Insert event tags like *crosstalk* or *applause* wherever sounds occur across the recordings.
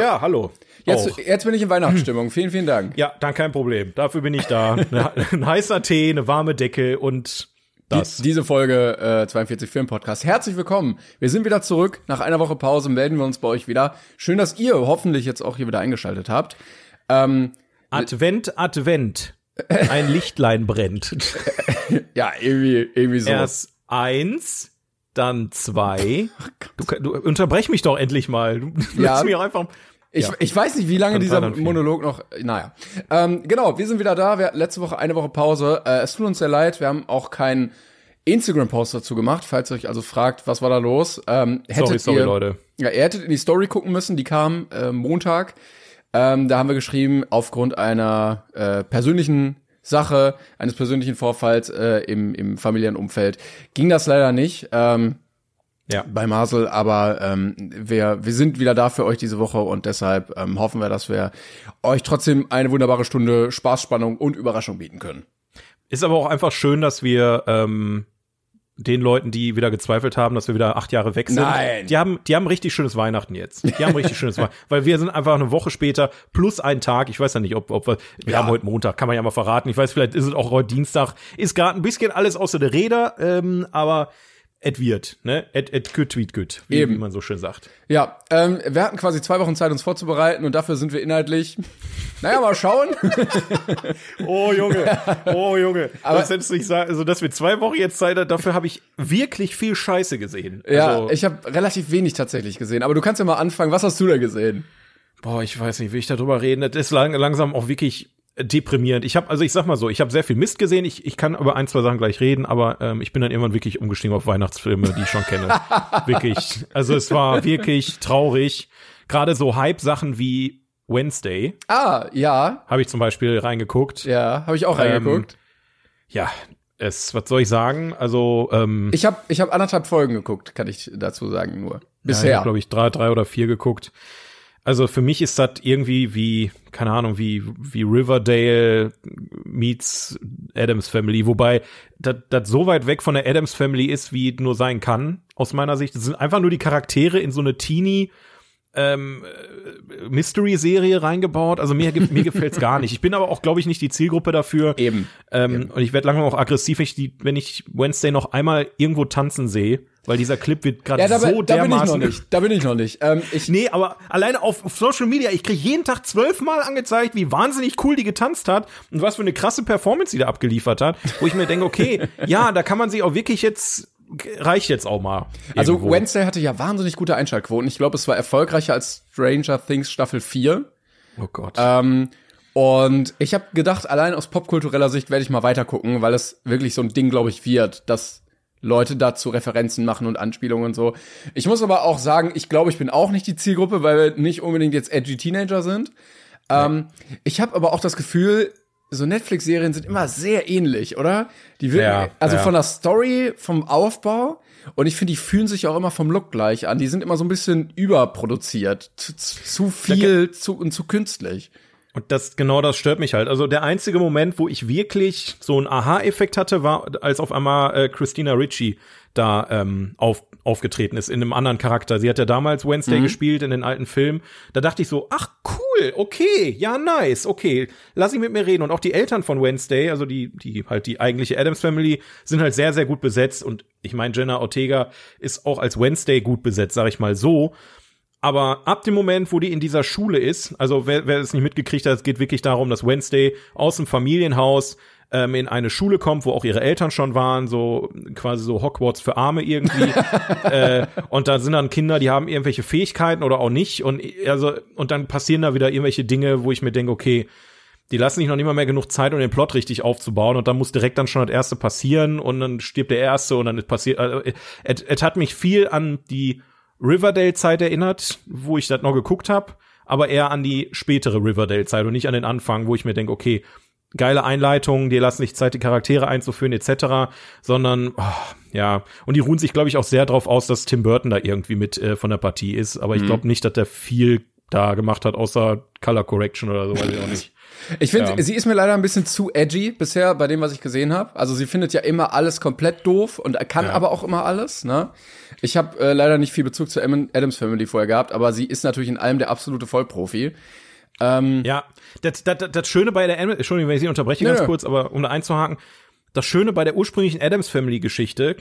Ja, hallo. Jetzt, jetzt bin ich in Weihnachtsstimmung. Vielen, vielen Dank. Ja, dann kein Problem. Dafür bin ich da. *laughs* Ein heißer Tee, eine warme Decke und das. Die, diese Folge äh, 42 Film Podcast. Herzlich willkommen. Wir sind wieder zurück. Nach einer Woche Pause melden wir uns bei euch wieder. Schön, dass ihr hoffentlich jetzt auch hier wieder eingeschaltet habt. Ähm, Advent, Advent. *laughs* Ein Lichtlein brennt. ja, irgendwie, irgendwie so. Erst eins, dann zwei. *laughs* Du, du unterbrech mich doch endlich mal. Du *laughs* Ja. auch einfach. Ich, Ja. ich weiß nicht, wie lange dieser. Monolog noch. Naja. Ähm, genau, wir sind wieder da. Wir hatten letzte Woche eine Woche Pause. Äh, es tut uns sehr leid. Wir haben auch keinen Instagram-Post dazu gemacht. Falls ihr euch also fragt, was war da los? Ähm, hättet Sorry, sorry, ihr, Leute. Ja, ihr hättet in die Story gucken müssen. Die kam äh, Montag. Ähm, da haben wir geschrieben, aufgrund einer äh, persönlichen Sache, eines persönlichen Vorfalls äh, im, im familiären Umfeld, ging das leider nicht. Ähm, Ja. bei Marcel, aber ähm, wir, wir sind wieder da für euch diese Woche und deshalb ähm, hoffen wir, dass wir euch trotzdem eine wunderbare Stunde Spaß, Spannung und Überraschung bieten können. Ist aber auch einfach schön, dass wir ähm, den Leuten, die wieder gezweifelt haben, dass wir wieder acht Jahre weg sind, Nein. die haben, die haben richtig schönes Weihnachten jetzt. Die haben richtig schönes Weihnachten, *laughs* weil wir sind einfach eine Woche später plus einen Tag. Ich weiß ja nicht, ob, ob wir, wir Ja. haben heute Montag, kann man ja mal verraten. Ich weiß, vielleicht ist es auch heute Dienstag. Ist gerade ein bisschen alles außer der Räder, ähm, aber et wird, ne? Et, et good, tweet good, wie, Eben. wie man so schön sagt. Ja, ähm, wir hatten quasi zwei Wochen Zeit, uns vorzubereiten und dafür sind wir inhaltlich, *laughs* naja, mal schauen. *laughs* Oh Junge, oh Junge. *laughs* Aber- das du nicht sagen, also dass wir zwei Wochen jetzt Zeit haben, dafür habe ich wirklich viel Scheiße gesehen. ja, also, ich habe relativ wenig tatsächlich gesehen, aber du kannst ja mal anfangen. Was hast du da gesehen? Boah, ich weiß nicht, will ich darüber reden. Das ist lang, langsam auch wirklich deprimierend. Ich habe, also ich sag mal so, ich habe sehr viel Mist gesehen. Ich, ich kann über ein, zwei Sachen gleich reden, aber ähm, ich bin dann irgendwann wirklich umgestiegen auf Weihnachtsfilme, die ich schon kenne. *laughs* wirklich. Also es war wirklich traurig. Gerade so Hype-Sachen wie Wednesday Ah, ja, habe ich zum Beispiel reingeguckt. ja, habe ich auch Ähm, reingeguckt. Ja, es, was soll ich sagen? Also ähm, Ich habe ich hab anderthalb Folgen geguckt, kann ich dazu sagen nur. Ja, ich Bisher. habe, glaube ich, drei, drei oder vier geguckt. Also für mich ist das irgendwie wie, keine Ahnung, wie, wie Riverdale meets Adams Family, wobei das so weit weg von der Adams Family ist, wie nur sein kann, aus meiner Sicht. Das sind einfach nur die Charaktere in so eine Teenie ähm, äh, Mystery-Serie reingebaut. Also mir, mir gefällt's gar nicht. Ich bin aber auch, glaube ich, nicht die Zielgruppe dafür. Eben. Ähm, Und ich werde langsam auch aggressiv, wenn ich, die, wenn ich Wednesday noch einmal irgendwo tanzen sehe, weil dieser Clip wird gerade Ja, da, so da bin ich noch dermaßen nicht. Da bin ich noch nicht. Ähm, ich, Nee, aber alleine auf, Social Media, ich krieg jeden Tag zwölfmal angezeigt, wie wahnsinnig cool die getanzt hat und was für eine krasse Performance die da abgeliefert hat, wo ich mir denke, okay, *laughs* ja, da kann man sich auch wirklich jetzt, reicht jetzt auch mal. Also irgendwo. Wednesday hatte ja wahnsinnig gute Einschaltquoten. Ich glaube, es war erfolgreicher als Stranger Things Staffel 4. Oh Gott. Ähm, und ich habe gedacht, allein aus popkultureller Sicht werde ich mal weiter gucken, weil es wirklich so ein Ding, glaube ich, wird, dass Leute dazu Referenzen machen und Anspielungen und so. Ich muss aber auch sagen, ich glaube, ich bin auch nicht die Zielgruppe, weil wir nicht unbedingt jetzt edgy Teenager sind. Ähm, ich habe aber auch das Gefühl, so Netflix-Serien sind immer sehr ähnlich, oder? Die wirken, Ja, also ja. von der Story, vom Aufbau. Und ich finde, die fühlen sich auch immer vom Look gleich an. Die sind immer so ein bisschen überproduziert. Zu, zu, zu viel zu, und zu künstlich. Und das, genau das stört mich halt. Also der einzige Moment, wo ich wirklich so einen Aha-Effekt hatte, war, als auf einmal äh, Christina Ricci da ähm, auf, aufgetreten ist in einem anderen Charakter. Sie hat ja damals Wednesday Mhm. gespielt in den alten Filmen. Da dachte ich so, ach cool, okay, ja nice, okay, lass ihn mit mir reden. Und auch die Eltern von Wednesday, also die, die halt die eigentliche Adams Family, sind halt sehr, sehr gut besetzt. Und ich meine, Jenna Ortega ist auch als Wednesday gut besetzt, sag ich mal so. Aber ab dem Moment, wo die in dieser Schule ist, also wer, wer es nicht mitgekriegt hat, es geht wirklich darum, dass Wednesday aus dem Familienhaus ähm, in eine Schule kommt, wo auch ihre Eltern schon waren, so quasi so Hogwarts für Arme irgendwie. *laughs* äh, und da sind dann Kinder, die haben irgendwelche Fähigkeiten oder auch nicht. Und also, und dann passieren da wieder irgendwelche Dinge, wo ich mir denke, okay, die lassen sich noch nicht mal mehr genug Zeit, um den Plot richtig aufzubauen und dann muss direkt dann schon das erste passieren und dann stirbt der erste und dann passiert, also, es, es hat mich viel an die Riverdale-Zeit erinnert, wo ich das noch geguckt habe, aber eher an die spätere Riverdale-Zeit und nicht an den Anfang, wo ich mir denke, okay, geile Einleitung, die lassen sich Zeit, die Charaktere einzuführen, etc., sondern oh, ja, und die ruhen sich, glaube ich, auch sehr darauf aus, dass Tim Burton da irgendwie mit äh, von der Partie ist, aber ich glaube nicht, dass der viel da gemacht hat, außer Color Correction oder so, weiß ich auch nicht. Ich finde, Ja. sie ist mir leider ein bisschen zu edgy bisher bei dem, was ich gesehen habe. Also sie findet ja immer alles komplett doof und kann Ja. aber auch immer alles. Ne? Ich habe äh, leider nicht viel Bezug zur Adams Family vorher gehabt, aber sie ist natürlich in allem der absolute Vollprofi. Ähm, Ja, das, das, das, Schöne bei der, Adam- Entschuldigung, wenn ich Sie unterbreche Nö, ganz kurz, aber um da einzuhaken, das Schöne bei der ursprünglichen Adams Family Geschichte,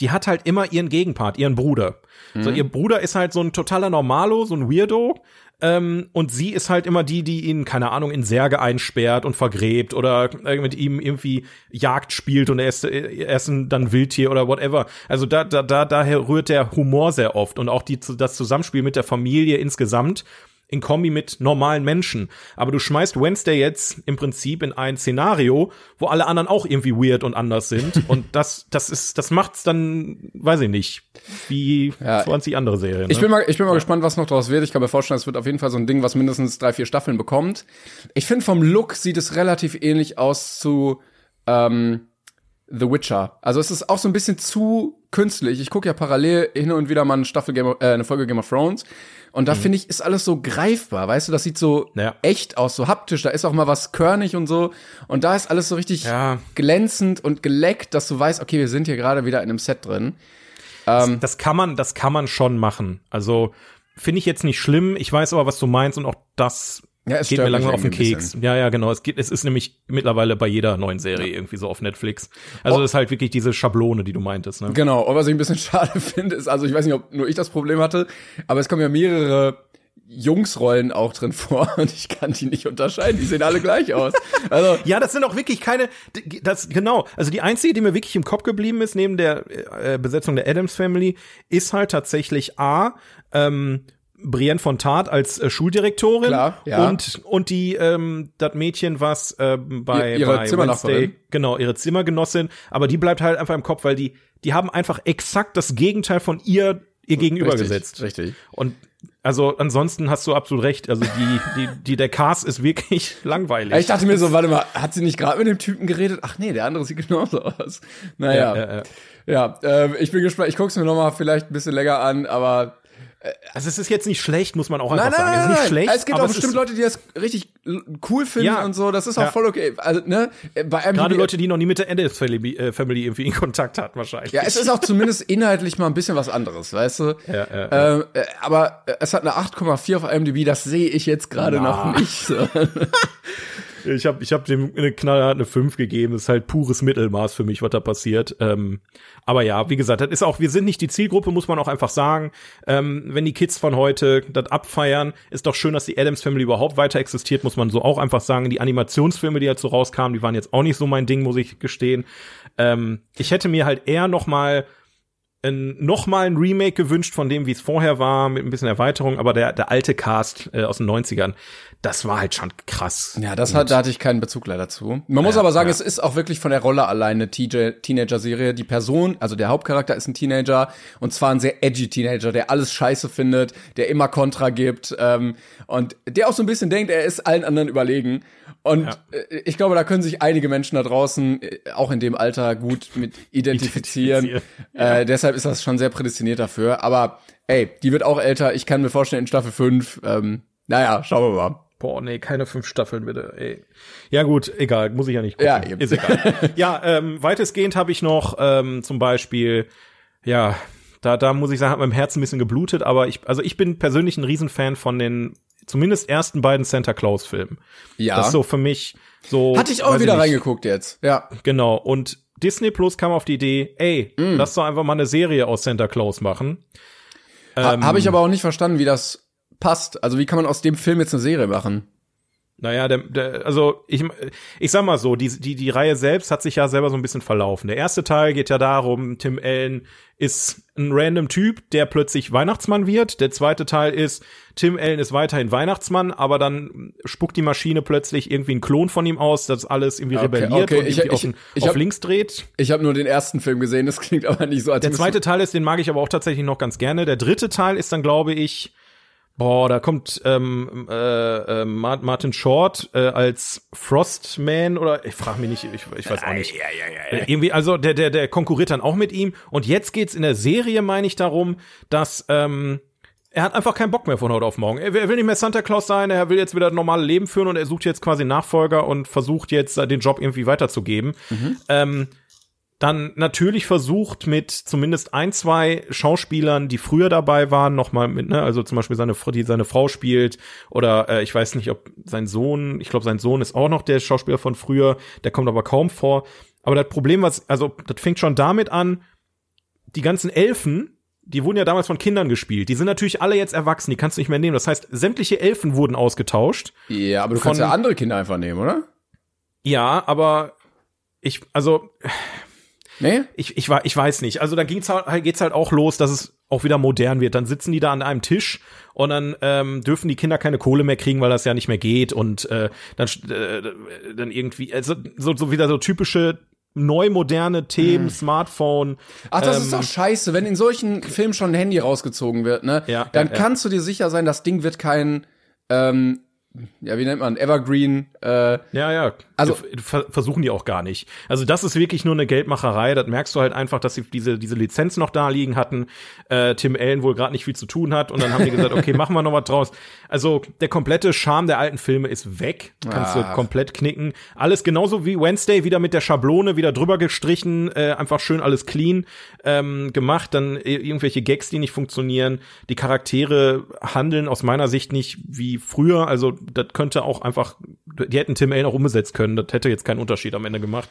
die hat halt immer ihren Gegenpart, ihren Bruder. So, Mhm. ihr Bruder ist halt so ein totaler Normalo, so ein Weirdo. Ähm, und sie ist halt immer die, die ihn, keine Ahnung, in Särge einsperrt und vergräbt oder mit ihm irgendwie Jagd spielt und er ist, er ist dann Wildtier oder whatever. Also da, da, da, daher rührt der Humor sehr oft und auch die, das Zusammenspiel mit der Familie insgesamt in Kombi mit normalen Menschen. Aber du schmeißt Wednesday jetzt im Prinzip in ein Szenario, wo alle anderen auch irgendwie weird und anders sind. *laughs* und das, das ist, das macht's dann, weiß ich nicht, wie Ja, 20 andere Serien. Ich ne? bin mal, ich bin mal gespannt, was noch daraus wird. Ich kann mir vorstellen, es wird auf jeden Fall so ein Ding, was mindestens drei, vier Staffeln bekommt. Ich finde, vom Look sieht es relativ ähnlich aus zu ähm, The Witcher. Also es ist auch so ein bisschen zu künstlich. Ich gucke ja parallel hin und wieder mal eine Staffel Game of, äh, eine Folge Game of Thrones. Und da finde ich, ist alles so greifbar, weißt du, das sieht so Mhm. Ja. echt aus, so haptisch, da ist auch mal was körnig und so. Und da ist alles so richtig Ja. glänzend und geleckt, dass du weißt, okay, wir sind hier gerade wieder in einem Set drin. Ähm, das kann man, das kann man schon machen. Also finde ich jetzt nicht schlimm. Ich weiß aber, was du meinst und auch das Ja, es geht mir langsam auf den Keks. Ja, ja, genau. Es geht, es ist nämlich mittlerweile bei jeder neuen Serie irgendwie so auf Netflix. Also Oh. das ist halt wirklich diese Schablone, die du meintest. Ne? Genau, und was ich ein bisschen *laughs* schade finde, ist, also ich weiß nicht, ob nur ich das Problem hatte, aber es kommen ja mehrere Jungsrollen auch drin vor *laughs* und ich kann die nicht unterscheiden, die sehen alle gleich aus. Also, *laughs* Ja, das sind auch wirklich keine, das, genau, also die einzige, die mir wirklich im Kopf geblieben ist, neben der äh, Besetzung der Adams Family, ist halt tatsächlich A, ähm, Brienne von Tart als äh, Schuldirektorin Klar, ja. und und die ähm, das Mädchen was ähm, bei Ihr- ihre bei. Wednesday, genau ihre Zimmergenossin, aber die bleibt halt einfach im Kopf, weil die die haben einfach exakt das Gegenteil von ihr ihr gegenüber richtig, gesetzt. Richtig. Und also ansonsten hast du absolut recht. Also die, die, die, der Cast ist wirklich *laughs* langweilig. Ich dachte mir so, warte mal, hat sie nicht gerade mit dem Typen geredet? Ach nee, der andere sieht genauso aus. Naja. Ja, ja, ja. Ja, ähm, ich bin gespannt. Ich guck's mir noch mal vielleicht ein bisschen länger an, aber Also es ist jetzt nicht schlecht, muss man auch einfach nein, nein, sagen. nein, es ist nicht schlecht. Es gibt aber auch bestimmt Leute, die das richtig cool finden Ja. und so. Das ist auch Ja. voll okay. Also ne, bei IMDb Gerade Leute, die noch nie mit der Family, äh, Family irgendwie in Kontakt hatten, wahrscheinlich. Ja, es ist auch zumindest inhaltlich mal ein bisschen was anderes, weißt du? Ja. Ähm, äh, aber äh, es hat eine 8,4 auf IMDb, das sehe ich jetzt gerade noch nicht. So. *laughs* Ich habe ich hab dem eine knallhart eine 5 gegeben. Das ist halt pures Mittelmaß für mich, was da passiert. Ähm, aber ja, wie gesagt, das ist auch, wir sind nicht die Zielgruppe, muss man auch einfach sagen. Ähm, wenn die Kids von heute das abfeiern, ist doch schön, dass die Adams Family überhaupt weiter existiert, muss man so auch einfach sagen. Die Animationsfilme, die dazu rauskamen, die waren jetzt auch nicht so mein Ding, muss ich gestehen. Ähm, ich hätte mir halt eher noch mal ein, noch mal ein Remake gewünscht von dem, wie es vorher war, mit ein bisschen Erweiterung, aber der, der alte Cast äh, aus den 90ern, das war halt schon krass. Ja, das hat, da hatte ich keinen Bezug leider zu. Man muss aber sagen, ja. es ist auch wirklich von der Rolle allein eine TJ Teenager-Serie. Die Person, also der Hauptcharakter ist ein Teenager und zwar ein sehr edgy Teenager, der alles scheiße findet, der immer Kontra gibt ähm, und der auch so ein bisschen denkt, er ist allen anderen überlegen. Und äh, ich glaube, da können sich einige Menschen da draußen, äh, auch in dem Alter, gut mit *laughs* identifizieren. Identifizieren. *laughs* Äh, deshalb ist das schon sehr prädestiniert dafür. Aber ey, die wird auch älter. Ich kann mir vorstellen, in Staffel 5, ähm, naja, schauen wir mal. Boah, nee, keine fünf Staffeln bitte. Ey. Ja gut, egal, muss ich ja nicht gucken. Ja, eben. Ist egal. *laughs* ja, ähm, weitestgehend habe ich noch ähm, zum Beispiel, ja, da, da muss ich sagen, hat meinem Herzen ein bisschen geblutet, aber ich, also ich bin persönlich ein Riesenfan von den zumindest ersten beiden Santa Claus Filmen. Ja. Das ist so für mich so. Hatte ich auch wieder nicht, reingeguckt jetzt. Ja. Genau. Und Disney Plus kam auf die Idee, ey, Mm. lass doch einfach mal eine Serie aus Santa Claus machen. Ha Ähm, Habe ich aber auch nicht verstanden, wie das passt. Also wie kann man aus dem Film jetzt eine Serie machen? Naja, der, der, also ich, ich sag mal so, die, die, die Reihe selbst hat sich ja selber so ein bisschen verlaufen. Der erste Teil geht ja darum, Tim Allen ist ein random Typ, der plötzlich Weihnachtsmann wird. Der zweite Teil ist, Tim Allen ist weiterhin Weihnachtsmann, aber dann spuckt die Maschine plötzlich irgendwie einen Klon von ihm aus, das alles irgendwie Okay, rebelliert okay, und ich- irgendwie ich- auf, ich auf hab- links dreht. Ich habe nur den ersten Film gesehen, das klingt aber nicht so, als Der zweite Teil ist, den mag ich aber auch tatsächlich noch ganz gerne. Der dritte Teil ist dann, glaube ich, boah, da kommt ähm, äh, äh, Ma- Martin Short äh, als Frostman oder ich frage mich nicht, ich, ich weiß auch nicht. Äh, Irgendwie, also der, der, der konkurriert dann auch mit ihm. Und jetzt geht's in der Serie, meine ich, darum, dass ähm, er hat einfach keinen Bock mehr von heute auf morgen. Er will, er will nicht mehr Santa Claus sein, er will jetzt wieder das normale Leben führen und er sucht jetzt quasi Nachfolger und versucht jetzt äh, den Job irgendwie weiterzugeben. Ähm, dann natürlich versucht mit zumindest ein, zwei Schauspielern, die früher dabei waren, nochmal mit, ne, also zum Beispiel seine, Frau- die seine Frau spielt oder äh, ich weiß nicht, ob sein Sohn, ich glaube, sein Sohn ist auch noch der Schauspieler von früher, der kommt aber kaum vor. Aber das Problem, was, also das fängt schon damit an, die ganzen Elfen, die wurden ja damals von Kindern gespielt. Die sind natürlich alle jetzt erwachsen, die kannst du nicht mehr nehmen. Das heißt, sämtliche Elfen wurden ausgetauscht. Ja, aber du kannst ja andere Kinder einfach nehmen, oder? Ja, aber ich, also Nee? ich, ich, ich weiß nicht. Also da ging's halt, geht's halt auch los, dass es auch wieder modern wird. Dann sitzen die da an einem Tisch und dann ähm, dürfen die Kinder keine Kohle mehr kriegen, weil das ja nicht mehr geht. Und äh, dann, äh, dann irgendwie, also so, so wieder so typische neu moderne Themen, Smartphone. Ach, das ähm, ist doch scheiße, wenn in solchen Filmen schon ein Handy rausgezogen wird, ne? Ja, dann ja, ja. kannst du dir sicher sein, das Ding wird kein, ähm, ja, wie nennt man, Evergreen, äh, Ja, ja. Also- Also ver versuchen die auch gar nicht. Also das ist wirklich nur eine Geldmacherei. Das merkst du halt einfach, dass sie diese diese Lizenz noch da liegen hatten. Äh, Tim Allen wohl gerade nicht viel zu tun hat und dann haben die gesagt, okay, *laughs* machen wir noch was draus. Also der komplette Charme der alten Filme ist weg. Kannst Ach. du komplett knicken. Alles genauso wie Wednesday wieder mit der Schablone wieder drüber gestrichen, äh, einfach schön alles clean ähm, gemacht. Dann irgendwelche Gags, die nicht funktionieren. Die Charaktere handeln aus meiner Sicht nicht wie früher. Also das könnte auch einfach, die hätten Tim Allen auch umgesetzt können. Das hätte jetzt keinen Unterschied am Ende gemacht.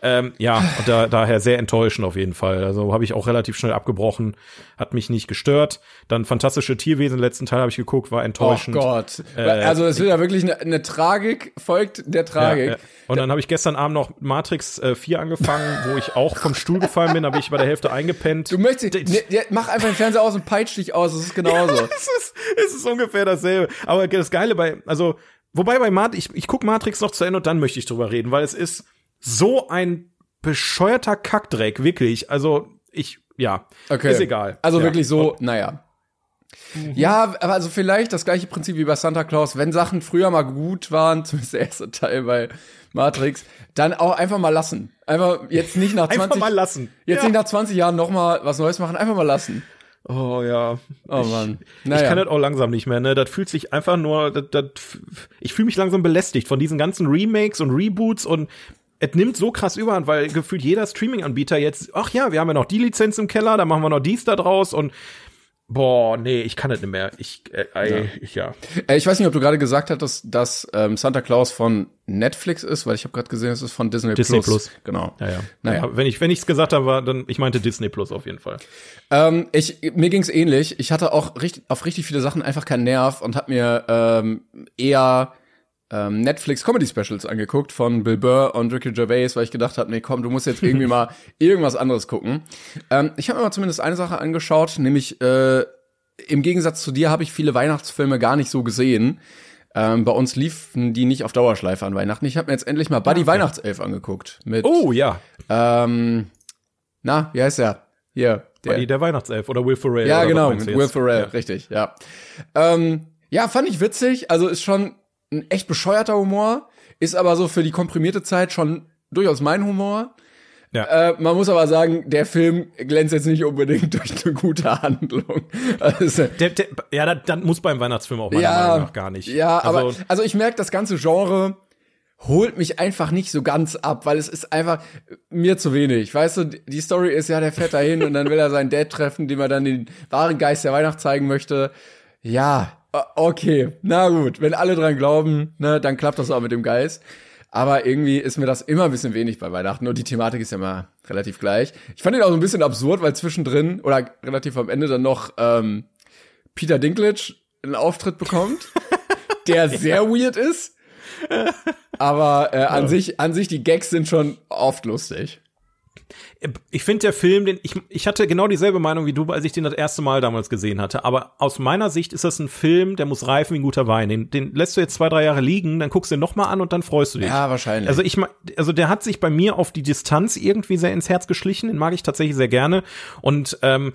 Ähm, ja, da, daher sehr enttäuschend auf jeden Fall. Also habe ich auch relativ schnell abgebrochen, hat mich nicht gestört. Dann fantastische Tierwesen, letzten Teil habe ich geguckt, war oh enttäuschend. Gott. also es wird ja wirklich eine, eine Tragik, folgt der Ja, Tragik. ja. Und dann habe ich gestern Abend noch Matrix äh, 4 angefangen, wo ich auch vom Stuhl gefallen bin, habe ich bei der Hälfte eingepennt. Du möchtest, ne, ja, mach einfach den Fernseher aus und peitsch dich aus, das ist *laughs* genauso. es ist, es ist ungefähr dasselbe. Aber das Geile bei, also, wobei bei Matrix, ich, ich guck Matrix noch zu Ende und dann möchte ich drüber reden, weil es ist so ein bescheuerter Kackdreck, wirklich. Also, ich, ja, Okay. ist egal. Also ja. wirklich so, naja. Ja, aber also vielleicht das gleiche Prinzip wie bei Santa Claus, wenn Sachen früher mal gut waren, *laughs* zumindest der erste Teil bei Matrix, dann auch einfach mal lassen. Einfach jetzt nicht nach 20 Einfach mal lassen. Jetzt ja. nicht nach 20 Jahren noch mal was Neues machen, einfach mal lassen. Oh ja. Oh Mann. Ich kann das auch langsam nicht mehr, ne? Das fühlt sich einfach nur, das, das, ich fühle mich langsam belästigt von diesen ganzen Remakes und Reboots und es nimmt so krass überhand, weil gefühlt jeder Streaming-Anbieter jetzt, ach ja, wir haben ja noch die Lizenz im Keller, da machen wir noch dies da draus und boah, nee, ich kann das nicht mehr. Ich, äh, ey, ich ja. Äh, Ich weiß nicht, ob du gerade gesagt hattest, dass ähm, Santa Claus von Netflix ist, weil ich habe gerade gesehen, es ist von Disney, Disney Plus. Plus. Genau. Ja, ja. Naja. Ja, Wenn ich wenn ich's gesagt habe, war dann ich meinte Disney Plus auf jeden Fall. Ähm, ich, mir ging's ähnlich. Ich hatte auch richtig, auf richtig viele Sachen einfach keinen Nerv und habe mir ähm, eher ähm, Netflix Comedy Specials angeguckt von Bill Burr und Ricky Gervais, weil ich gedacht habe, nee, komm, du musst jetzt irgendwie mal *laughs* irgendwas anderes gucken. Ähm, ich habe mir mal zumindest eine Sache angeschaut, nämlich äh, im Gegensatz zu dir habe ich viele Weihnachtsfilme gar nicht so gesehen. Ähm, bei uns liefen die nicht auf Dauerschleife an Weihnachten. Ich habe mir jetzt endlich mal Buddy Weihnachtself angeguckt mit Oh ja, ähm, na, wie heißt der? Hier, der, der, der Weihnachtself oder Will Ferrell. ja, genau, Will? Ferrell, Ja. richtig, ja. Ähm, ja, fand ich witzig. Also ist schon ein echt bescheuerter Humor, ist aber so für die komprimierte Zeit schon durchaus mein Humor. Ja. Äh, man muss aber sagen, der Film glänzt jetzt nicht unbedingt *laughs* durch eine gute Handlung. Also, Der, der, ja, das muss beim Weihnachtsfilm auch meiner ja, Meinung nach gar nicht. Ja, aber also, also ich merke, das ganze Genre holt mich einfach nicht so ganz ab, weil es ist einfach mir zu wenig. Weißt du, die Story ist ja, der fährt da hin und dann will er seinen Dad treffen, dem er dann den wahren Geist der Weihnacht zeigen möchte. Ja, okay, na gut, wenn alle dran glauben, ne, dann klappt das auch mit dem Geist. Aber irgendwie ist mir das immer ein bisschen wenig bei Weihnachten und die Thematik ist ja immer relativ gleich. Ich fand ihn auch so ein bisschen absurd, weil zwischendrin oder relativ am Ende dann noch ähm, Peter Dinklage einen Auftritt bekommt, *laughs* der sehr weird ist. Aber äh, an sich, an sich die Gags sind schon oft lustig. Ich finde der Film, den ich, ich hatte genau dieselbe Meinung wie du, als ich den das erste Mal damals gesehen hatte. Aber aus meiner Sicht ist das ein Film, der muss reifen wie ein guter Wein. Den, den lässt du jetzt zwei, drei Jahre liegen, dann guckst du ihn noch mal an und dann freust du dich. Ja, wahrscheinlich. Also ich, also der hat sich bei mir auf die Distanz irgendwie sehr ins Herz geschlichen. Den mag ich tatsächlich sehr gerne. Und ähm,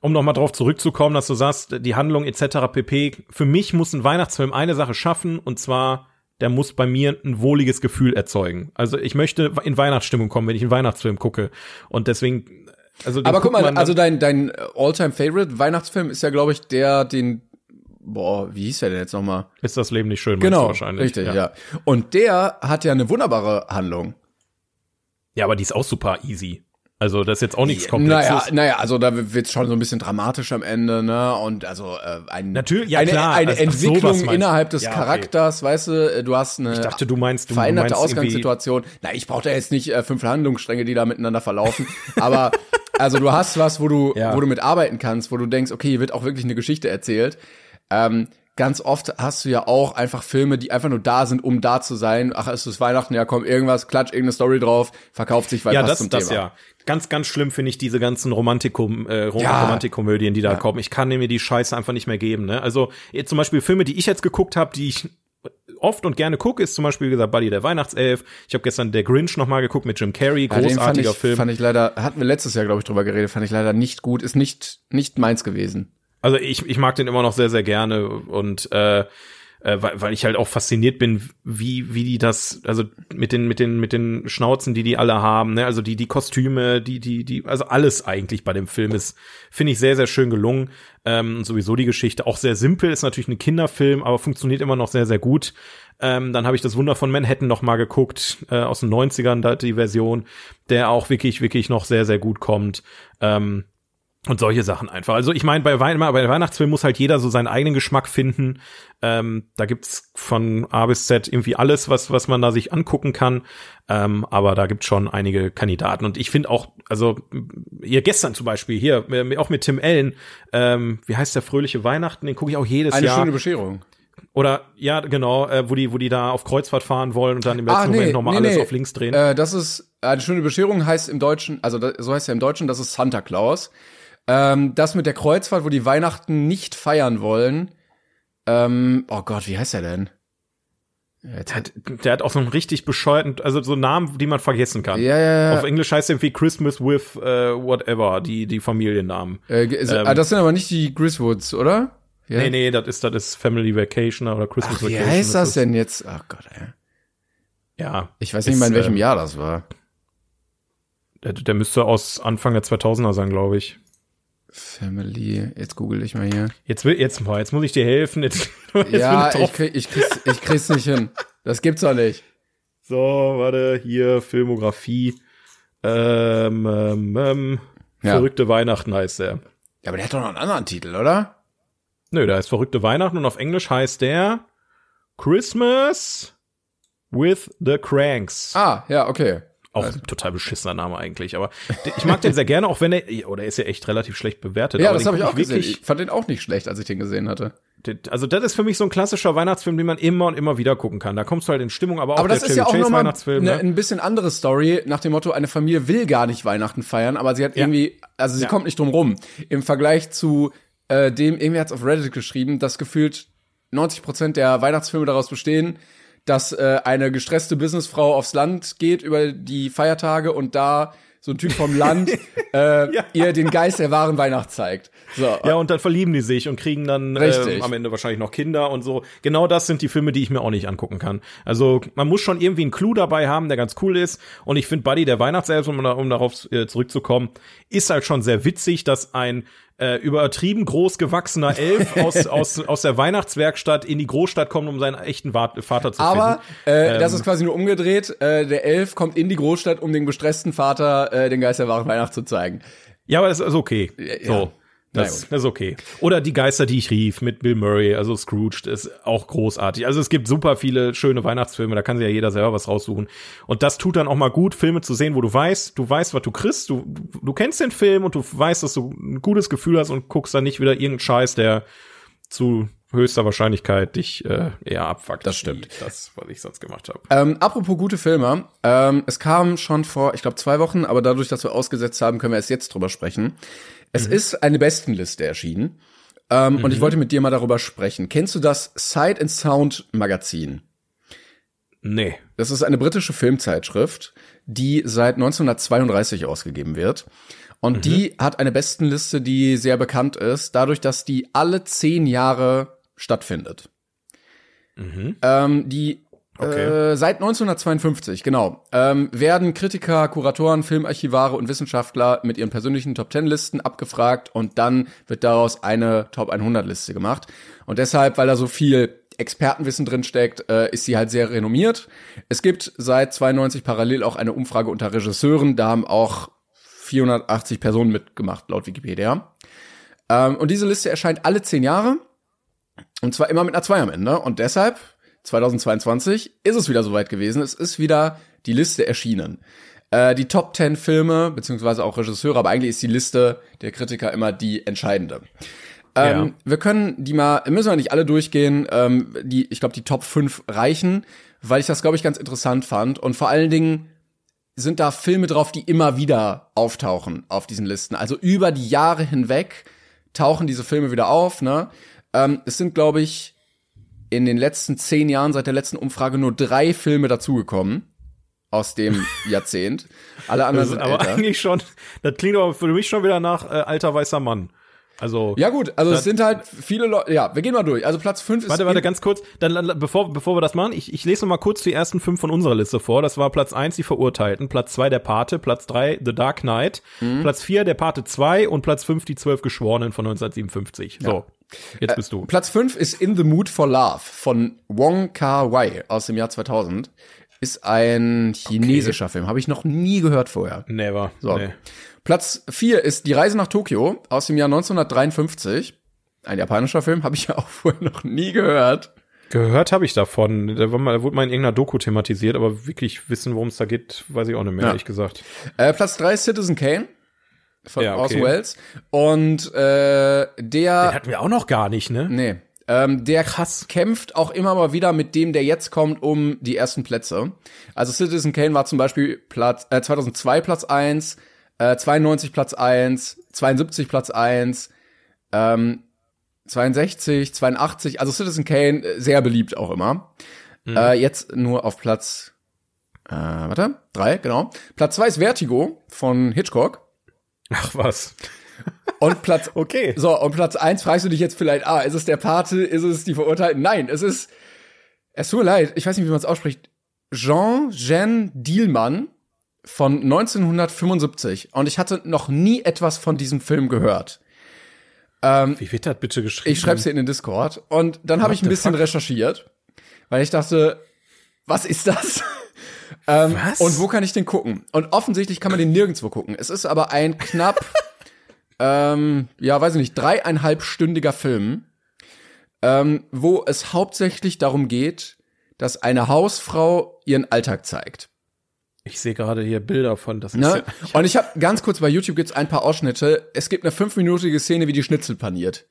um nochmal drauf zurückzukommen, dass du sagst, die Handlung etc. pp. Für mich muss ein Weihnachtsfilm eine Sache schaffen und zwar der muss bei mir ein wohliges Gefühl erzeugen. Also ich möchte in Weihnachtsstimmung kommen, wenn ich einen Weihnachtsfilm gucke. Und deswegen, also. Aber guck mal, also dein, dein All-Time-Favorite Weihnachtsfilm ist ja, glaube ich, der, den, boah, wie hieß der denn jetzt nochmal? Ist das Leben nicht schön, genau, wahrscheinlich. Richtig, ja. ja. Und der hat ja eine wunderbare Handlung. Ja, aber die ist auch super easy. Also das ist jetzt auch nichts Komplexes. Naja, naja also da wird's schon so ein bisschen dramatisch am Ende, ne? Und also äh, ein, Natürlich, ja, eine, klar. eine also, Entwicklung innerhalb des ja, Charakters, weißt du, äh, du hast eine ich dachte, du meinst, du, veränderte meinst Ausgangssituation. Na, ich brauche da jetzt nicht äh, fünf Handlungsstränge, die da miteinander verlaufen, *laughs* aber also du hast was, wo du, ja. wo du mitarbeiten kannst, wo du denkst, okay, hier wird auch wirklich eine Geschichte erzählt. Ähm, ganz oft hast du ja auch einfach Filme, die einfach nur da sind, um da zu sein. Ach, es ist Weihnachten, ja komm, irgendwas, klatsch irgendeine Story drauf, verkauft sich, weil ja, passt das, zum das Thema. ja. Ganz, ganz schlimm finde ich diese ganzen Romantikum, äh, Rom Ja. Romantikkomödien, die da Ja. kommen. Ich kann mir die Scheiße einfach nicht mehr geben. Ne? Also zum Beispiel Filme, die ich jetzt geguckt habe, die ich oft und gerne gucke, ist zum Beispiel wie gesagt Buddy der Weihnachtself. Ich habe gestern der Grinch noch mal geguckt mit Jim Carrey, Ja, den fand großartiger ich, Film. fand ich leider, hatten wir letztes Jahr, glaube ich, drüber geredet, fand ich leider nicht gut, ist nicht, nicht meins gewesen. Also ich, ich mag den immer noch sehr, sehr gerne und äh, äh, weil, weil ich halt auch fasziniert bin, wie wie die das, also mit den mit den mit den Schnauzen, die die alle haben, ne, also die die Kostüme, die die die, also alles eigentlich bei dem Film ist, finde ich sehr sehr schön gelungen. Ähm, sowieso die Geschichte auch sehr simpel, ist natürlich ein Kinderfilm, aber funktioniert immer noch sehr sehr gut. Ähm, dann habe ich das Wunder von Manhattan noch mal geguckt äh, aus den 90ern, da die Version, der auch wirklich wirklich noch sehr sehr gut kommt. Ähm, und solche Sachen einfach. Also ich meine, bei, Wein bei Weihnachtsfilm muss halt jeder so seinen eigenen Geschmack finden. Ähm, da gibt's von A bis Z irgendwie alles, was, was man da sich angucken kann. Ähm, aber da gibt's schon einige Kandidaten. Und ich finde auch, also hier gestern zum Beispiel, hier, äh, auch mit Tim Allen, ähm, wie heißt der Fröhliche Weihnachten, den gucke ich auch jedes Eine Jahr. schöne Bescherung. Oder ja, genau, äh, wo die, wo die da auf Kreuzfahrt fahren wollen und dann im letzten Moment nochmal alles auf links drehen. Äh, das ist, eine schöne Bescherung heißt im Deutschen, also das, so heißt ja im Deutschen, das ist Santa Claus. Ähm, das mit der Kreuzfahrt, wo die Weihnachten nicht feiern wollen. Ähm, oh Gott, wie heißt der denn? Der, hat, der hat auch so einen richtig bescheuerten, also so Namen, die man vergessen kann. Ja, ja, ja. Auf Englisch heißt er irgendwie Christmas with äh, whatever, die, die Familiennamen. Äh, ge- Ähm, ah, das sind aber nicht die Griswoods, oder? Ja. Nee, nee, das ist, das ist Family Vacation oder Christmas Ach, wie Vacation. heißt das ist- denn jetzt? Ach Gott, ey. Ja. Ich weiß nicht Ist, mal, in welchem ähm, Jahr das war. Der, der müsste aus Anfang der 2000er sein, glaube ich. Family, jetzt google ich mal hier. Jetzt will, jetzt, boah, jetzt muss ich dir helfen. Jetzt, *laughs* jetzt ja, ich krieg, ich, krieg's, ich krieg's nicht hin. Das gibt's doch nicht. So, warte, hier, Filmografie. Ähm, ähm, ähm, Ja. Verrückte Weihnachten heißt der. Ja, aber der hat doch noch einen anderen Titel, oder? Nö, der heißt Verrückte Weihnachten und auf Englisch heißt der Christmas with the Cranks. Ah, ja, okay. Auch ein total beschissener Name eigentlich, aber ich mag den sehr gerne, auch wenn er, oder er ist ja echt relativ schlecht bewertet. Ja, aber das habe ich auch gesehen. Ich fand den auch nicht schlecht, als ich den gesehen hatte. Also das ist für mich so ein klassischer Weihnachtsfilm, den man immer und immer wieder gucken kann. Da kommst du halt in Stimmung, aber auch Aber das ist Chevy ja auch Chase Weihnachtsfilm. ne? ein bisschen andere Story, nach dem Motto, eine Familie will gar nicht Weihnachten feiern, aber sie hat irgendwie, also sie Ja. kommt nicht drum rum. Im Vergleich zu äh, dem, irgendwie hat's auf Reddit geschrieben, dass gefühlt 90 Prozent der Weihnachtsfilme daraus bestehen, dass äh, eine gestresste Businessfrau aufs Land geht über die Feiertage und da so ein Typ vom Land *laughs* äh, Ja. ihr den Geist der wahren Weihnacht zeigt. So. Ja, und dann verlieben die sich und kriegen dann ähm, am Ende wahrscheinlich noch Kinder und so. Genau das sind die Filme, die ich mir auch nicht angucken kann. Also man muss schon irgendwie einen Clou dabei haben, der ganz cool ist. Und ich finde Buddy, der Weihnachtself, um, um darauf äh, zurückzukommen, ist halt schon sehr witzig, dass ein äh, übertrieben groß gewachsener Elf *laughs* aus, aus, aus der Weihnachtswerkstatt in die Großstadt kommt, um seinen echten Vater zu Aber finden. äh, das Ähm, ist quasi nur umgedreht. Äh, der Elf kommt in die Großstadt, um dem gestressten Vater äh, den Geist der wahren Weihnacht zu zeigen. Ja, aber das ist okay. ja. So. Das, das ist okay. Oder die Geister, die ich rief, mit Bill Murray, also Scrooge, ist auch großartig. Also es gibt super viele schöne Weihnachtsfilme, da kann sich ja jeder selber was raussuchen. Und das tut dann auch mal gut, Filme zu sehen, wo du weißt, du weißt, was du kriegst, du, du, kennst den Film und du weißt, dass du ein gutes Gefühl hast und guckst dann nicht wieder irgendeinen Scheiß, der zu höchster Wahrscheinlichkeit dich äh, eher abfuckt. Das stimmt. Das, was ich sonst gemacht habe. Ähm, apropos gute Filme, ähm, es kam schon vor, ich glaube, zwei Wochen, aber dadurch, dass wir ausgesetzt haben, können wir erst jetzt drüber sprechen. Es ist eine Bestenliste erschienen. Ähm, Und ich wollte mit dir mal darüber sprechen. Kennst du das Sight and Sound Magazin? Nee. Das ist eine britische Filmzeitschrift, die seit 1932 ausgegeben wird. Und die hat eine Bestenliste, die sehr bekannt ist, dadurch, dass die alle zehn Jahre stattfindet. Ähm, die Okay. äh, seit 1952, genau, ähm, werden Kritiker, Kuratoren, Filmarchivare und Wissenschaftler mit ihren persönlichen Top 10 Listen abgefragt und dann wird daraus eine Top 100 Liste gemacht. Und deshalb, weil da so viel Expertenwissen drin steckt, äh, ist sie halt sehr renommiert. Es gibt seit 92 parallel auch eine Umfrage unter Regisseuren, da haben auch 480 Personen mitgemacht, laut Wikipedia. Ähm, und diese Liste erscheint alle zehn Jahre. Und zwar immer mit einer 2 am Ende. Und deshalb, 2022, ist es wieder soweit gewesen. Es ist wieder die Liste erschienen. Äh, die Top 10 Filme, beziehungsweise auch Regisseure, aber eigentlich ist die Liste der Kritiker immer die entscheidende. Ähm, Ja. Wir können die mal, müssen wir nicht alle durchgehen, ähm, die, ich glaube, die Top 5 reichen, weil ich das, glaube ich, ganz interessant fand. Und vor allen Dingen sind da Filme drauf, die immer wieder auftauchen auf diesen Listen. Also über die Jahre hinweg tauchen diese Filme wieder auf. Ne? Ähm, es sind, glaube ich, in den letzten zehn Jahren seit der letzten Umfrage nur drei Filme dazugekommen aus dem *laughs* Jahrzehnt. Alle anderen sind aber älter. eigentlich schon, das klingt aber für mich schon wieder nach äh, alter weißer Mann. Also Ja gut, also es sind halt viele Leute. Ja, wir gehen mal durch. Also Platz fünf ist Warte, warte, ganz kurz. Dann, bevor, bevor wir das machen, ich, ich lese noch mal kurz die ersten fünf von unserer Liste vor. Das war Platz eins die Verurteilten, Platz zwei der Pate, Platz drei The Dark Knight, Mhm. Platz vier der Pate 2 und Platz fünf die zwölf Geschworenen von 1957. So, jetzt bist du. Platz 5 ist In the Mood for Love von Wong Kar-wai aus dem Jahr 2000. Ist ein chinesischer Film. Habe ich noch nie gehört vorher. Never. So. Nee. Platz 4 ist Die Reise nach Tokio aus dem Jahr 1953. Ein japanischer Film, habe ich *laughs* ja auch vorher noch nie gehört. Gehört habe ich davon. Da, mal, da wurde mal in irgendeiner Doku thematisiert, aber wirklich wissen, worum es da geht, weiß ich auch nicht mehr, Ja. ehrlich gesagt. Äh, Platz 3 ist Citizen Kane von Ja, okay. Orson Welles. Und äh, Den der, hatten wir auch noch gar nicht, ne? nee, ähm, der Krass. kämpft auch immer mal wieder mit dem, der jetzt kommt, um die ersten Plätze. Also Citizen Kane war zum Beispiel Platz, äh, 2002 Platz 1, äh, 92 Platz 1, 72 Platz 1, ähm, 62, 82, also Citizen Kane äh, sehr beliebt auch immer. Äh, jetzt nur auf Platz, äh, warte, drei, genau. Platz zwei ist Vertigo von Hitchcock. Ach was. Und Platz, *laughs* Okay. so, und Platz eins fragst du dich jetzt vielleicht, ah, ist es der Pate, ist es die Verurteilten? Nein, es ist, es tut mir leid, ich weiß nicht, wie man es ausspricht, Jean-Jean Dielmann von 1975. Und ich hatte noch nie etwas von diesem Film gehört. Wie wird das bitte geschrieben? Ich schreib's dir in den Discord. Und dann habe ich ein bisschen fuck? recherchiert, weil ich dachte, was ist das? Ähm, Was? Und wo kann ich den gucken? Und offensichtlich kann man den nirgendwo gucken. Es ist aber ein knapp, *laughs* ähm, ja, weiß ich nicht, dreieinhalbstündiger Film, ähm, wo es hauptsächlich darum geht, dass eine Hausfrau ihren Alltag zeigt. Ich sehe gerade hier Bilder von das. Ist Ne? ja, *laughs* Und ich habe ganz kurz bei YouTube gibt's ein paar Ausschnitte. Es gibt eine fünfminütige Szene, wie die Schnitzel paniert.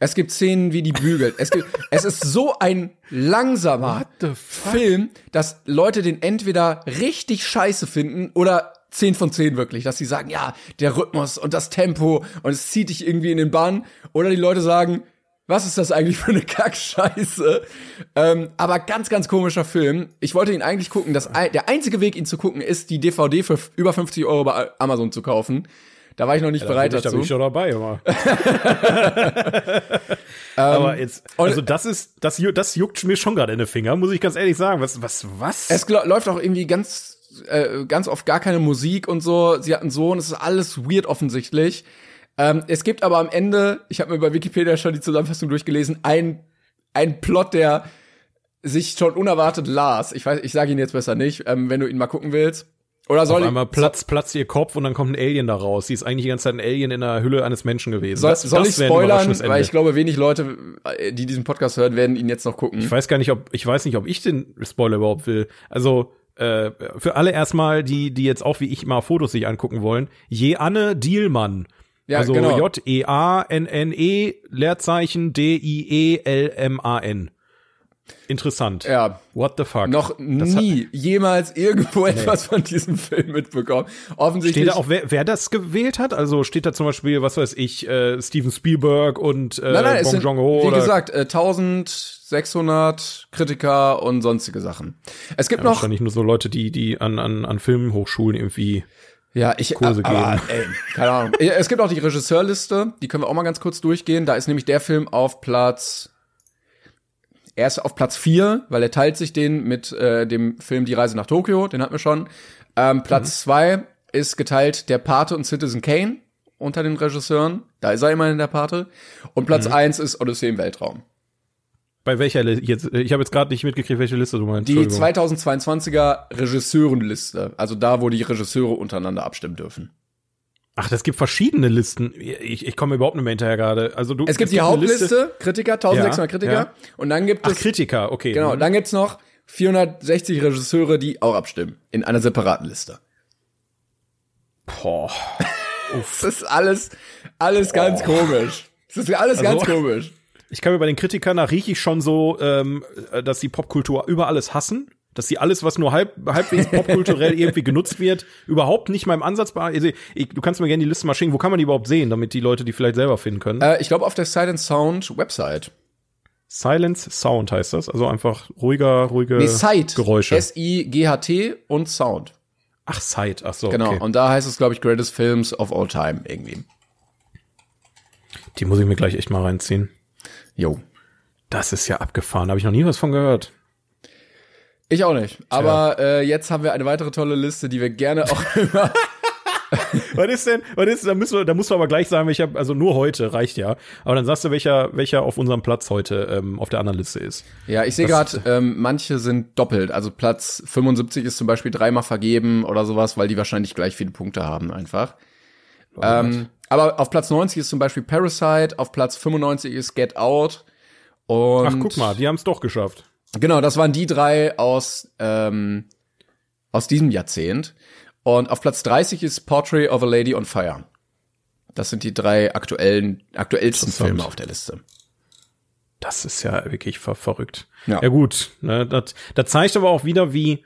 Es gibt Szenen, wie die bügelt. Es, gibt, *laughs* es ist so ein langsamer? Film, dass Leute den entweder richtig scheiße finden oder 10 von 10 wirklich, dass sie sagen, ja, der Rhythmus und das Tempo und es zieht dich irgendwie in den Bann. Oder die Leute sagen, was ist das eigentlich für eine *laughs* Kackscheiße? Ähm, aber ganz, ganz komischer Film. Ich wollte ihn eigentlich gucken. Das, der einzige Weg, ihn zu gucken, ist, die DVD für über 50 Euro bei Amazon zu kaufen. Da war ich noch nicht bereit da bin ich, da dazu. bin ich schon dabei, immer. *laughs* *laughs* Aber jetzt, also das ist, das, das juckt mir schon gerade in den Finger, muss ich ganz ehrlich sagen. Was, was, was? Es läuft auch irgendwie ganz, äh, ganz oft gar keine Musik und so. Sie hat einen Sohn, es ist alles weird offensichtlich. Ähm, es gibt aber am Ende, ich habe mir bei Wikipedia schon die Zusammenfassung durchgelesen, ein, ein Plot, der sich schon unerwartet las. Ich weiß, ich sage ihn jetzt besser nicht, ähm, wenn du ihn mal gucken willst. Oder soll Auf ich, einmal platzt, platzt ihr Kopf und dann kommt ein Alien da raus. Sie ist eigentlich die ganze Zeit ein Alien in der Hülle eines Menschen gewesen. soll, Das- soll das ich spoilern? Weil ich glaube, wenig Leute, äh, die diesen Podcast hören, werden ihn jetzt noch gucken. Ich weiß gar nicht, ob ich weiß nicht, ob ich den Spoiler überhaupt will. Also äh, für alle erstmal, die die jetzt auch wie ich mal Fotos sich angucken wollen. Je Anne Dielmann Ja, also genau. J-E-A-N-N-E, Leerzeichen D-I-E-L-M-A-N. Interessant. Ja. What the fuck? Noch nie jemals irgendwo etwas von diesem *laughs* Film mitbekommen. Offensichtlich. Steht da auch, wer, wer das gewählt hat? Also steht da zum Beispiel, was weiß ich, äh, Steven Spielberg und äh, nein, nein, Bong Joon-ho wie gesagt, äh, 1600 Kritiker und sonstige Sachen. Es gibt ja, noch, wahrscheinlich nur so Leute, die die an an an Filmhochschulen irgendwie. Ja, ich, Kurse aber, ey, keine Ahnung. Es gibt auch die Regisseurliste, die können wir auch mal ganz kurz durchgehen. Da ist nämlich der Film auf Platz, er ist auf Platz 4, weil er teilt sich den mit äh, dem Film Die Reise nach Tokio, den hatten wir schon. Ähm, Platz 2 ist geteilt der Pate und Citizen Kane unter den Regisseuren. Da ist er immerhin der Pate. Und Platz 1 ist Odyssee im Weltraum. Bei welcher Li- jetzt? äh, Ich habe jetzt gerade nicht mitgekriegt, welche Liste du meinst. Die Entschuldigung. 2022er Regisseurenliste, also da, wo die Regisseure untereinander abstimmen dürfen. Ach, das gibt verschiedene Listen. Ich, ich komme überhaupt nicht mehr hinterher gerade. Also du. Es gibt die eine Hauptliste, Liste- Kritiker, 1600 Ja, Kritiker. ja. Und dann gibt Ach, es, Kritiker, okay. genau, Mhm. dann gibt's noch 460 Regisseure, die auch abstimmen. In einer separaten Liste. Boah. *laughs* Das ist alles, alles ganz komisch. Das ist alles ganz Also- komisch. Ich kann mir bei den Kritikern, da rieche ich schon so, ähm, äh, dass die Popkultur über alles hassen. Dass sie alles, was nur halb, halbwegs *laughs* popkulturell irgendwie genutzt wird, überhaupt nicht mal im Ansatz also ich, Du kannst mir gerne die Liste mal schicken. Wo kann man die überhaupt sehen, damit die Leute die vielleicht selber finden können? Äh, ich glaube auf der Silent Sound Website. Silence Sound heißt das. Also einfach ruhiger, ruhige Nee, Sight. Geräusche. S-I-G-H-T und Sound. Ach, Sight. Ach so, Genau. okay. Und da heißt es, glaube ich, Greatest Films of All Time irgendwie. Die muss ich mir gleich echt mal reinziehen. Jo. Das ist ja abgefahren. Habe ich noch nie was von gehört. Ich auch nicht. Aber äh, jetzt haben wir eine weitere tolle Liste, die wir gerne auch *laughs* immer. *laughs* Was ist denn, was ist, da müssen wir, da musst du aber gleich sagen, welcher, also nur heute reicht ja. Aber dann sagst du, welcher, welcher auf unserem Platz heute ähm, auf der anderen Liste ist. ja, ich sehe gerade, ähm, manche sind doppelt. Also Platz 75 ist zum Beispiel dreimal vergeben oder sowas, weil die wahrscheinlich gleich viele Punkte haben einfach. Ähm, aber auf Platz 90 ist zum Beispiel Parasite, auf Platz 95 ist Get Out. Und Ach, guck mal, die haben es doch geschafft. Genau, das waren die drei aus, ähm, aus diesem Jahrzehnt. Und auf Platz 30 ist Portrait of a Lady on Fire. Das sind die drei aktuellen, aktuellsten. Filme auf der Liste. Das ist ja wirklich ver verrückt. Ja. Ja, gut, ne, das, das zeigt aber auch wieder, wie,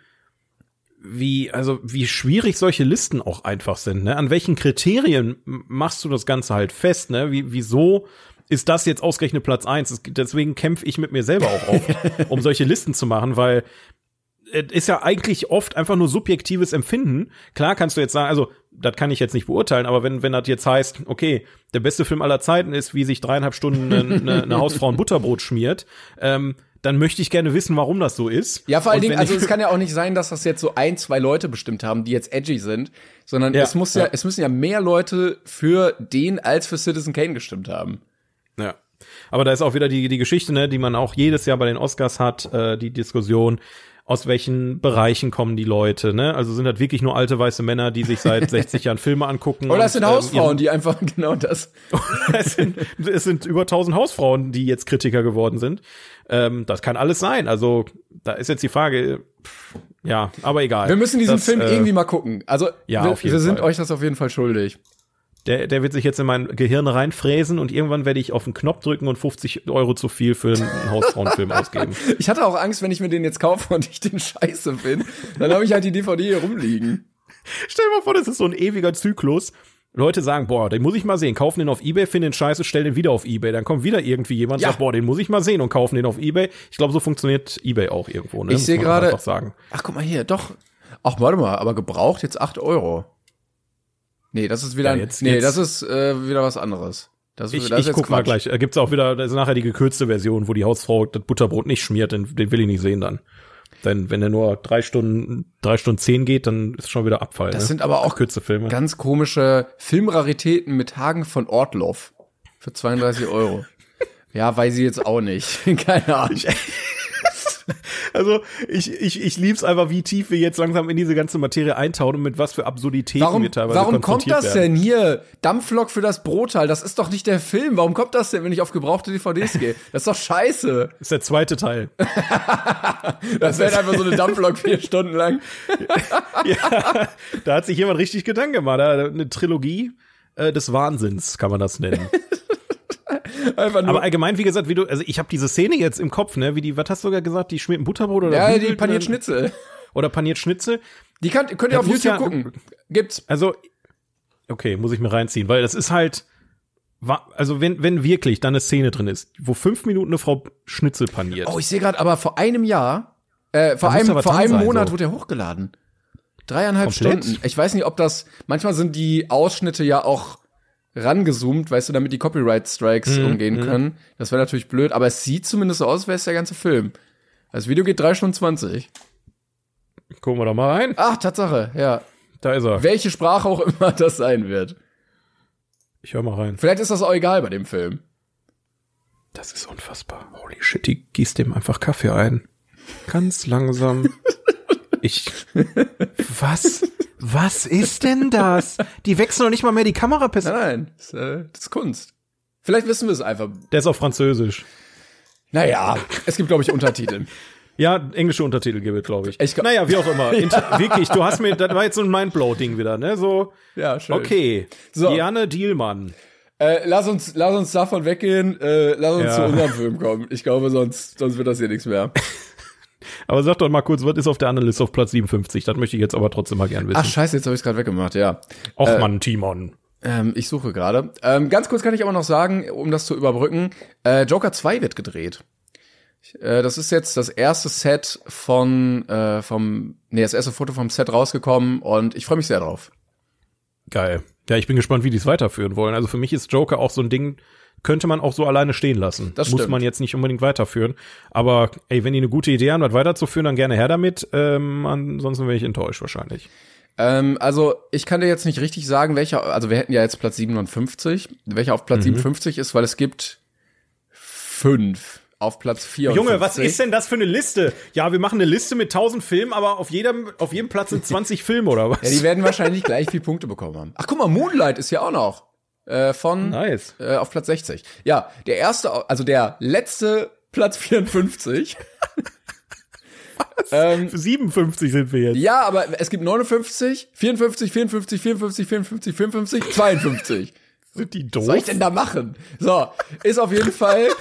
wie, also wie schwierig solche Listen auch einfach sind. Ne? An welchen Kriterien machst du das Ganze halt fest? Ne? Wie, wieso ist das jetzt ausgerechnet Platz eins? Deswegen kämpfe ich mit mir selber auch auf, *laughs* um solche Listen zu machen, weil es ist ja eigentlich oft einfach nur subjektives Empfinden. Klar kannst du jetzt sagen, also das kann ich jetzt nicht beurteilen, aber wenn wenn das jetzt heißt, okay, der beste Film aller Zeiten ist, wie sich dreieinhalb Stunden eine, eine, eine Hausfrau ein Butterbrot schmiert, ähm, dann möchte ich gerne wissen, warum das so ist. Ja, vor allen Dingen, also es kann ja auch nicht sein, dass das jetzt so ein, zwei Leute bestimmt haben, die jetzt edgy sind, sondern Ja, es muss ja, ja. es müssen ja mehr Leute für den als für Citizen Kane gestimmt haben. Ja. Aber da ist auch wieder die, die Geschichte, ne, die man auch jedes Jahr bei den Oscars hat, äh, die Diskussion, aus welchen Bereichen kommen die Leute, ne? Also sind das wirklich nur alte weiße Männer, die sich seit *laughs* 60 Jahren Filme angucken. Oder es sind ähm, Hausfrauen, die einfach *laughs* genau das. *laughs* es, sind, es sind über 1000 Hausfrauen, die jetzt Kritiker geworden sind. Ähm, das kann alles sein. Also da ist jetzt die Frage, pff, ja, aber egal. Wir müssen diesen das, Film äh, irgendwie mal gucken. Also ja, wir, wir sind euch das auf jeden Fall schuldig. Der, der wird sich jetzt in mein Gehirn reinfräsen und irgendwann werde ich auf den Knopf drücken und 50 Euro zu viel für einen Hausfrauenfilm *laughs* ausgeben. Ich hatte auch Angst, wenn ich mir den jetzt kaufe und ich den scheiße finde, dann habe ich halt die DVD hier rumliegen. Stell dir mal vor, das ist so ein ewiger Zyklus. Leute sagen, boah, den muss ich mal sehen, kaufen den auf Ebay, finden den scheiße, stellen den wieder auf Ebay. Dann kommt wieder irgendwie jemand, Ja. sagt, boah, den muss ich mal sehen und kaufen den auf Ebay. Ich glaube, so funktioniert Ebay auch irgendwo. Ne? Ich sehe gerade-. Ach, guck mal hier, doch. Ach, warte mal, aber gebraucht jetzt 8 Euro. Nee, das ist wieder, Ja, jetzt- nee, jetzt- das ist äh, wieder was anderes. Das, Ich, das ich guck mal Quatsch. gleich. Da gibt's auch wieder, da ist nachher die gekürzte Version, wo die Hausfrau das Butterbrot nicht schmiert, den, den will ich nicht sehen dann. Denn wenn er nur drei Stunden, drei Stunden zehn geht, dann ist schon wieder Abfall. Das ne? sind aber auch Gekürzte Filme. ganz komische Filmraritäten mit Hagen von Ortloff für 32 Euro. *laughs* ja, weiß ich jetzt auch nicht. *laughs* Keine Ahnung. *laughs* Also ich, ich, ich lieb's einfach, wie tief wir jetzt langsam in diese ganze Materie eintauchen und mit was für Absurditäten Warum, wir teilweise warum kommt das werden. denn hier? Dampflok für das Brotteil, das ist doch nicht der Film. Warum kommt das denn, wenn ich auf gebrauchte DVDs gehe? Das ist doch scheiße. *laughs* Das ist der zweite Teil. Das wäre einfach so eine Dampflok vier Stunden lang. *laughs* ja, da hat sich jemand richtig Gedanken gemacht. Eine Trilogie äh, des Wahnsinns, kann man das nennen. Einfach nur. Aber allgemein, wie gesagt, wie du, also ich habe diese Szene jetzt im Kopf, ne, wie die, was hast du sogar gesagt, die schmiert ein Butterbrot oder ja, die paniert Schnitzel. Oder paniert Schnitzel. Die kann, könnt ihr Das auf YouTube ja- gucken. Gibt's. Also, okay, muss ich mir reinziehen, weil das ist halt, also wenn, wenn wirklich da eine Szene drin ist, wo fünf Minuten eine Frau Schnitzel paniert. Oh, ich sehe gerade, aber vor einem Jahr, äh, vor Da einem, vor einem sein, Monat so. wurde er hochgeladen. Dreieinhalb Komplett? Stunden. Ich weiß nicht, ob das, manchmal sind die Ausschnitte ja auch rangezoomt, weißt du, damit die Copyright-Strikes Mhm, umgehen können. Das wäre natürlich blöd, aber es sieht zumindest so aus, als wäre es der ganze Film. Das Video geht drei Stunden zwanzig. Gucken wir doch mal rein. Ach, Tatsache, ja. Da ist er. Welche Sprache auch immer *laughs* das sein wird. Ich höre mal rein. Vielleicht ist das auch egal bei dem Film. Das ist unfassbar. Holy shit, die gießt dem einfach Kaffee ein. Ganz langsam. *laughs* Ich. Was? Was ist denn das? Die wechseln doch nicht mal mehr die Kamerapässe. Nein, nein, das, äh, das ist Kunst. Vielleicht wissen wir es einfach. Der ist auf Französisch. Naja, es gibt, glaube ich, Untertitel. Ja, englische Untertitel gibt es, glaube ich. Ich glaub- naja, wie auch immer. *laughs* Inter wirklich, du hast mir, das war jetzt so ein Mindblow-Ding wieder, ne? So, Ja, schön. okay. So. Diane Dielmann. Äh, lass uns, lass uns davon weggehen. Äh, lass uns Ja. zu unserem Film kommen. Ich glaube, sonst, sonst wird das hier nichts mehr. *laughs* Aber sag doch mal kurz, was ist auf der anderen Liste auf Platz 57? Das möchte ich jetzt aber trotzdem mal gern wissen. Ach scheiße, jetzt habe ich es gerade weggemacht. Ja, Och Mann, Timon. ähm, ich suche gerade. Ähm, ganz kurz kann ich aber noch sagen, um das zu überbrücken: äh, Joker 2 wird gedreht. Äh, das ist jetzt das erste Set von äh, vom, nee, das erste Foto vom Set rausgekommen und ich freue mich sehr drauf. Geil. Ja, ich bin gespannt, wie die es weiterführen wollen. Also für mich ist Joker auch so ein Ding, könnte man auch so alleine stehen lassen. Das Muss stimmt. man jetzt nicht unbedingt weiterführen. Aber ey, wenn die eine gute Idee haben, was weiterzuführen, dann gerne her damit. Ähm, ansonsten wäre ich enttäuscht wahrscheinlich. Ähm, also ich kann dir jetzt nicht richtig sagen, welcher, also wir hätten ja jetzt Platz 57, welcher auf Platz Mhm. 57 ist, weil es gibt fünf auf Platz 4. Junge, was ist denn das für eine Liste? Ja, wir machen eine Liste mit 1000 Filmen, aber auf jedem, auf jedem Platz sind 20 *laughs* Filme oder was? Ja, die werden wahrscheinlich gleich viel Punkte bekommen haben. Ach, guck mal, Moonlight ist ja auch noch. Äh, von Nice. äh, auf Platz 60. Ja, der erste, also der letzte Platz 54. ähm, Für 57 sind wir jetzt. ja, aber es gibt 59, 54, 54, 54, 54, 55, 52. Sind die Was doof? soll ich denn da machen? So, ist auf jeden Fall. *laughs*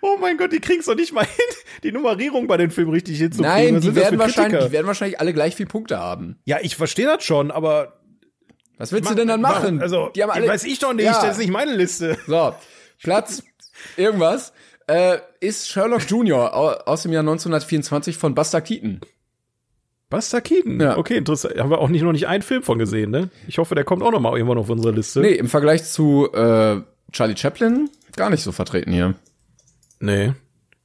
Oh mein Gott, die kriegen's doch nicht mal hin, die Nummerierung bei den Filmen richtig hinzukriegen. Nein, Was die werden wahrscheinlich, die werden wahrscheinlich alle gleich viel Punkte haben. Ja, ich verstehe das schon, aber Was willst du denn dann machen? Also, die haben alle, weiß ich doch nicht, Ja. das ist nicht meine Liste. So, Platz irgendwas äh, ist Sherlock Jr. au- aus dem Jahr 1924 von Buster Keaton. Buster Keaton. Ja. Okay, interessant. Haben wir auch nicht noch nicht einen Film von gesehen, ne? Ich hoffe, der kommt auch noch mal irgendwann auf unsere Liste. Nee, im Vergleich zu äh, Charlie Chaplin gar nicht so vertreten hier. Nee.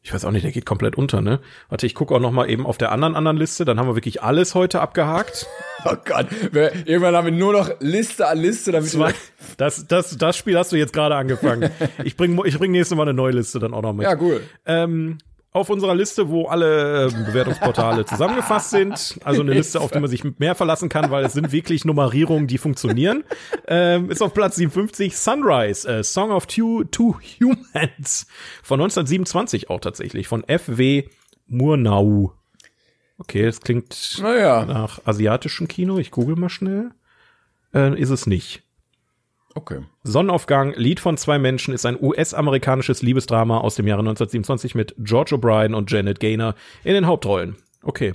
Ich weiß auch nicht, der geht komplett unter, ne? Warte, ich gucke auch noch mal eben auf der anderen anderen Liste, dann haben wir wirklich alles heute abgehakt. *laughs* Oh Gott, wir, irgendwann haben wir nur noch Liste an Liste, damit Zwei, *laughs* das, das, das Spiel hast du jetzt gerade angefangen. *laughs* Ich bring, ich bring nächste Mal eine neue Liste dann auch noch mit. Ja, cool. Ähm, auf unserer Liste, wo alle ähm, Bewertungsportale *laughs* zusammengefasst sind, also eine Liste, auf die man sich mehr verlassen kann, weil es sind wirklich Nummerierungen, die funktionieren, ähm, ist auf Platz 57 Sunrise, äh, Song of Two, Two Humans von 1927 auch tatsächlich, von F.W. Murnau. Okay, das klingt Naja, nach asiatischem Kino, ich google mal schnell. Äh, ist es nicht. Okay. Sonnenaufgang, Lied von zwei Menschen ist ein US-amerikanisches Liebesdrama aus dem Jahre 1927 mit George O'Brien und Janet Gaynor in den Hauptrollen. Okay,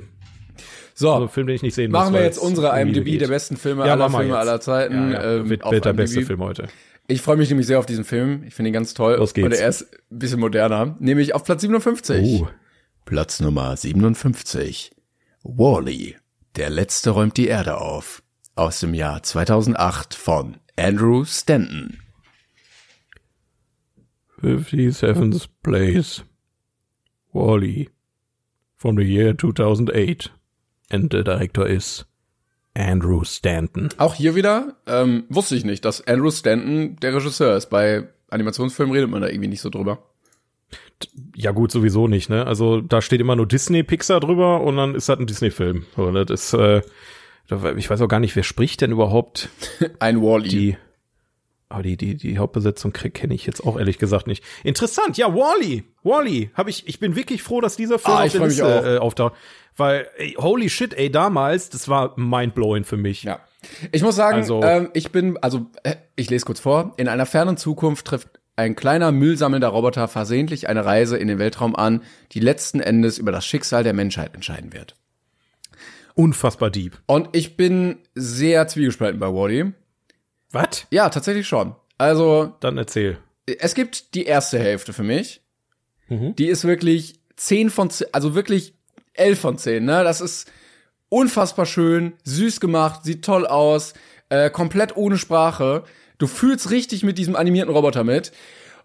So, also Film, den ich nicht sehen muss. machen wir weil jetzt unsere IMDb geht. der besten Filme Ja, aller wir Filme jetzt. aller Zeiten. Ja, ja, ähm, auf wird der beste Film heute. Ich freue mich nämlich sehr auf diesen Film. Ich finde ihn ganz toll. Los geht's. Und er ist ein bisschen moderner. Nämlich auf Platz 57. Oh. Platz Nummer 57. Wally. Der Letzte räumt die Erde auf. Aus dem Jahr 2008 von Andrew Stanton. 57th place. Wally. From the year 2008. And the director is Andrew Stanton. Auch hier wieder, ähm, wusste ich nicht, dass Andrew Stanton der Regisseur ist. Bei Animationsfilmen redet man da irgendwie nicht so drüber. Ja gut, sowieso nicht, ne? Also da steht immer nur Disney, Pixar drüber und dann ist das ein Disney-Film. So, das ist, äh, ich weiß auch gar nicht, wer spricht denn überhaupt *laughs* Ein Wally. die, aber die, die, die Hauptbesetzung kenne ich jetzt auch ehrlich gesagt nicht. Interessant, ja, Wally, Wally, habe ich, ich bin wirklich froh, dass dieser Film Ah, auf der Liste äh, auftaucht, weil ey, holy shit, ey, damals, das war mindblowing für mich. Ja. Ich muss sagen, Also- ähm, ich bin, also äh, ich lese kurz vor. In einer fernen Zukunft trifft ein kleiner müllsammelnder Roboter versehentlich eine Reise in den Weltraum an, die letzten Endes über das Schicksal der Menschheit entscheiden wird. Unfassbar deep. Und ich bin sehr zwiegespalten bei Wally. Was? Ja, tatsächlich schon. Also Dann erzähl. es gibt die erste Hälfte für mich. Mhm. Die ist wirklich 10 von 10, also wirklich 11 von 10, ne? Das ist unfassbar schön, süß gemacht, sieht toll aus, äh, komplett ohne Sprache. Du fühlst richtig mit diesem animierten Roboter mit.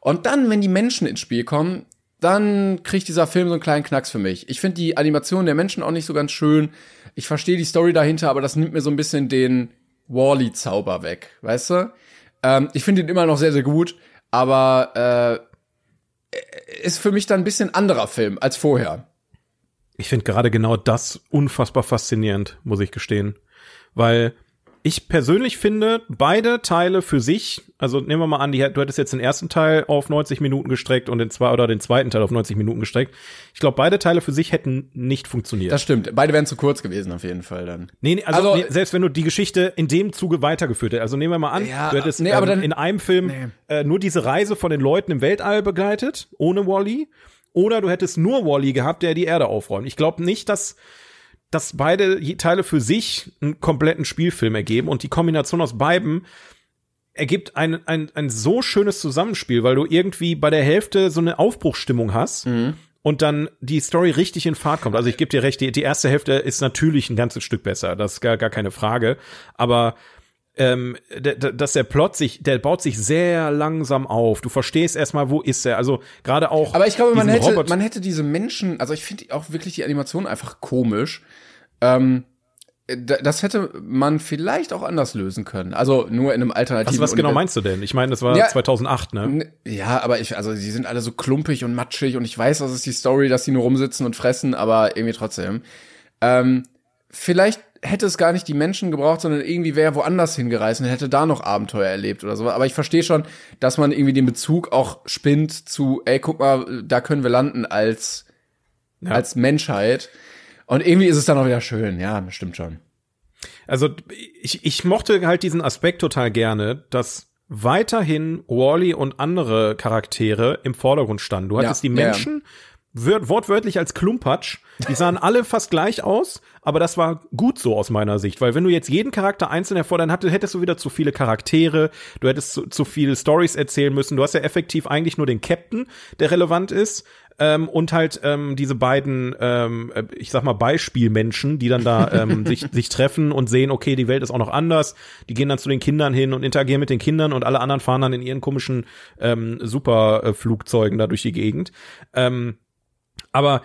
Und dann, wenn die Menschen ins Spiel kommen, dann kriegt dieser Film so einen kleinen Knacks für mich. Ich finde die Animation der Menschen auch nicht so ganz schön. Ich verstehe die Story dahinter, aber das nimmt mir so ein bisschen den Wally-Zauber weg, weißt du? Ähm, ich finde ihn immer noch sehr, sehr gut, aber äh, ist für mich dann ein bisschen anderer Film als vorher. Ich finde gerade genau das unfassbar faszinierend, muss ich gestehen. Weil ich persönlich finde, beide Teile für sich, also nehmen wir mal an, die, du hättest jetzt den ersten Teil auf 90 Minuten gestreckt und den zwei oder den zweiten Teil auf 90 Minuten gestreckt. Ich glaube, beide Teile für sich hätten nicht funktioniert. Das stimmt. Beide wären zu kurz gewesen, auf jeden Fall dann. Nee, nee, also, Also- nee, selbst wenn du die Geschichte in dem Zuge weitergeführt hättest. Also nehmen wir mal an, Ja, du hättest nee, ähm, dann- in einem Film äh, nur diese Reise von den Leuten im Weltall begleitet, ohne Wally. Oder du hättest nur Wally gehabt, der die Erde aufräumt. Ich glaube nicht, dass dass beide Teile für sich einen kompletten Spielfilm ergeben und die Kombination aus beiden ergibt ein, ein, ein so schönes Zusammenspiel, weil du irgendwie bei der Hälfte so eine Aufbruchsstimmung hast und dann die Story richtig in Fahrt kommt. Also ich gebe dir recht, die, die erste Hälfte ist natürlich ein ganzes Stück besser, das ist gar, gar keine Frage. Aber ähm, dass der Plot sich, der baut sich sehr langsam auf. Du verstehst erstmal, wo ist er. Also gerade auch. Aber ich glaube, man hätte, Robot- man hätte diese Menschen, also ich finde auch wirklich die Animation einfach komisch. Ähm, das hätte man vielleicht auch anders lösen können. Also nur in einem alternativen was, was genau meinst du denn? Ich meine, das war Ja. 2008, ne? Ja, aber ich, also die sind alle so klumpig und matschig und ich weiß, das ist die Story, dass die nur rumsitzen und fressen, aber irgendwie trotzdem. Ähm, vielleicht hätte es gar nicht die Menschen gebraucht, sondern irgendwie wäre woanders hingereist und hätte da noch Abenteuer erlebt oder so. Aber ich verstehe schon, dass man irgendwie den Bezug auch spinnt zu, ey, guck mal, da können wir landen als, Ja. als Menschheit. Und irgendwie ist es dann auch wieder schön, ja, das stimmt schon. Also ich, ich mochte halt diesen Aspekt total gerne, dass weiterhin Wally und andere Charaktere im Vordergrund standen. Du hattest Ja, die ja, ja. Wortwörtlich als Klumpatsch. Die sahen alle fast gleich aus, aber das war gut so aus meiner Sicht, weil wenn du jetzt jeden Charakter einzeln hervordern hatte, hättest du wieder zu viele Charaktere, du hättest zu, zu viele Stories erzählen müssen. Du hast ja effektiv eigentlich nur den Captain, der relevant ist. Ähm, und halt ähm, diese beiden, ähm, äh, ich sag mal, Beispielmenschen, die dann da ähm, *laughs* sich, sich treffen und sehen, okay, die Welt ist auch noch anders. Die gehen dann zu den Kindern hin und interagieren mit den Kindern und alle anderen fahren dann in ihren komischen ähm, Superflugzeugen da durch die Gegend. Ähm, aber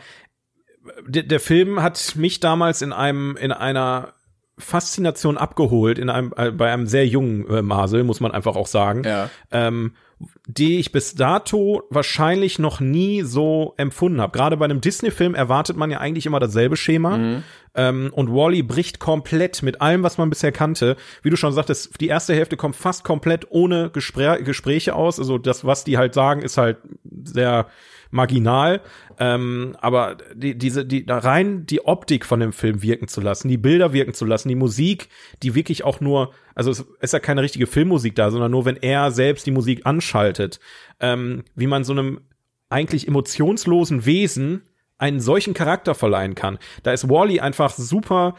der, der Film hat mich damals in einem, in einer Faszination abgeholt, in einem, äh, bei einem sehr jungen äh, Masel, muss man einfach auch sagen. Ja. Ähm, die ich bis dato wahrscheinlich noch nie so empfunden habe. Gerade bei einem Disney-Film erwartet man ja eigentlich immer dasselbe Schema. Ähm, und Wally bricht komplett mit allem, was man bisher kannte. Wie du schon sagtest, die erste Hälfte kommt fast komplett ohne Gespr Gespräche aus. Also das, was die halt sagen, ist halt sehr marginal. Ähm, aber die, diese, die, da rein die Optik von dem Film wirken zu lassen, die Bilder wirken zu lassen, die Musik, die wirklich auch nur, also es ist ja keine richtige Filmmusik da, sondern nur, wenn er selbst die Musik anschaltet, ähm, wie man so einem eigentlich emotionslosen Wesen einen solchen Charakter verleihen kann. Da ist Wally einfach super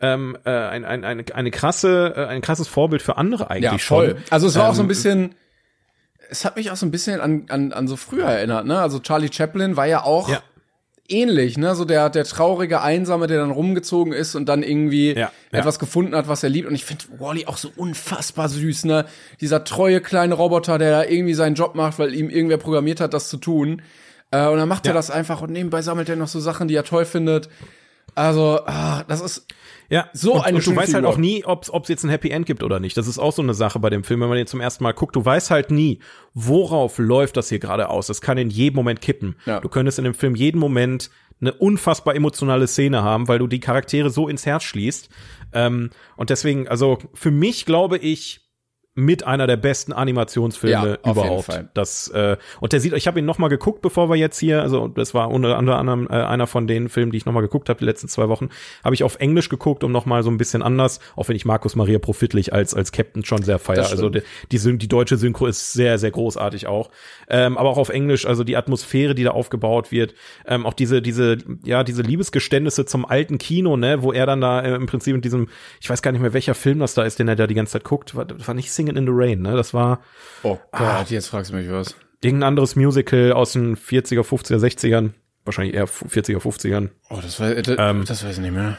ähm, äh, ein, ein, eine, eine krasse, äh, ein krasses Vorbild für andere eigentlich Ja, voll. schon. Also es war auch so ein Ähm, bisschen, es hat mich auch so ein bisschen an, an, an so früher erinnert, ne? Also Charlie Chaplin war ja auch Ja. ähnlich, ne? So der, der traurige Einsame, der dann rumgezogen ist und dann irgendwie Ja, ja. etwas gefunden hat, was er liebt. Und ich finde Wally auch so unfassbar süß, ne? Dieser treue kleine Roboter, der irgendwie seinen Job macht, weil ihm irgendwer programmiert hat, das zu tun. Äh, und dann macht er Ja. das einfach und nebenbei sammelt er noch so Sachen, die er toll findet. Also, ah, das ist, Ja, So und, eine und du weißt halt auch nie, ob es jetzt ein Happy End gibt oder nicht. Das ist auch so eine Sache bei dem Film, wenn man den zum ersten Mal guckt. Du weißt halt nie, worauf läuft das hier gerade aus. Das kann in jedem Moment kippen. Ja. Du könntest in dem Film jeden Moment eine unfassbar emotionale Szene haben, weil du die Charaktere so ins Herz schließt. Ähm, und deswegen, also für mich glaube ich, mit einer der besten Animationsfilme Ja, überhaupt. Das äh, und der sieht, ich habe ihn noch mal geguckt, bevor wir jetzt hier, also das war unter anderem äh, einer von den Filmen, die ich noch mal geguckt habe die letzten zwei Wochen, habe ich auf Englisch geguckt, um noch mal so ein bisschen anders, auch wenn ich Markus Maria Profitlich als als Captain schon sehr feier. Also die, die, die deutsche Synchro ist sehr sehr großartig auch, ähm, aber auch auf Englisch, also die Atmosphäre, die da aufgebaut wird, ähm, auch diese diese ja diese Liebesgeständnisse zum alten Kino, ne, wo er dann da äh, im Prinzip mit diesem, ich weiß gar nicht mehr welcher Film das da ist, den er da die ganze Zeit guckt, war, war nicht Singing in the Rain, ne, das war Oh Gott, jetzt fragst du mich was. irgendein anderes Musical aus den 40er, 50er, 60ern, wahrscheinlich eher 40er, 50ern. Oh, das, war, das, Ähm, das weiß ich nicht mehr.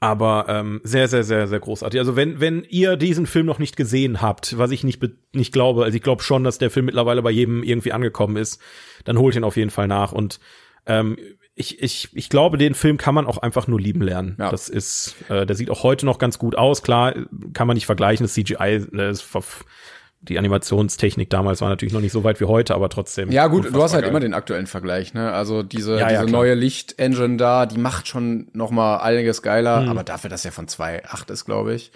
Aber ähm, sehr, sehr, sehr, sehr großartig. Also wenn, wenn ihr diesen Film noch nicht gesehen habt, was ich nicht, nicht glaube, also ich glaube schon, dass der Film mittlerweile bei jedem irgendwie angekommen ist, dann holt ihn auf jeden Fall nach. Und ähm, ich, ich, ich glaube, den Film kann man auch einfach nur lieben lernen. Ja. Das ist, äh, der sieht auch heute noch ganz gut aus. Klar, kann man nicht vergleichen. Das CGI, das ist verf- die Animationstechnik damals war natürlich noch nicht so weit wie heute, aber trotzdem. Ja, gut, du hast halt geil. immer den aktuellen Vergleich, ne? Also diese, Ja, ja, diese klar. neue Licht-Engine da, die macht schon noch mal einiges geiler, Hm. aber dafür, dass er von 2.8 ist, glaube ich.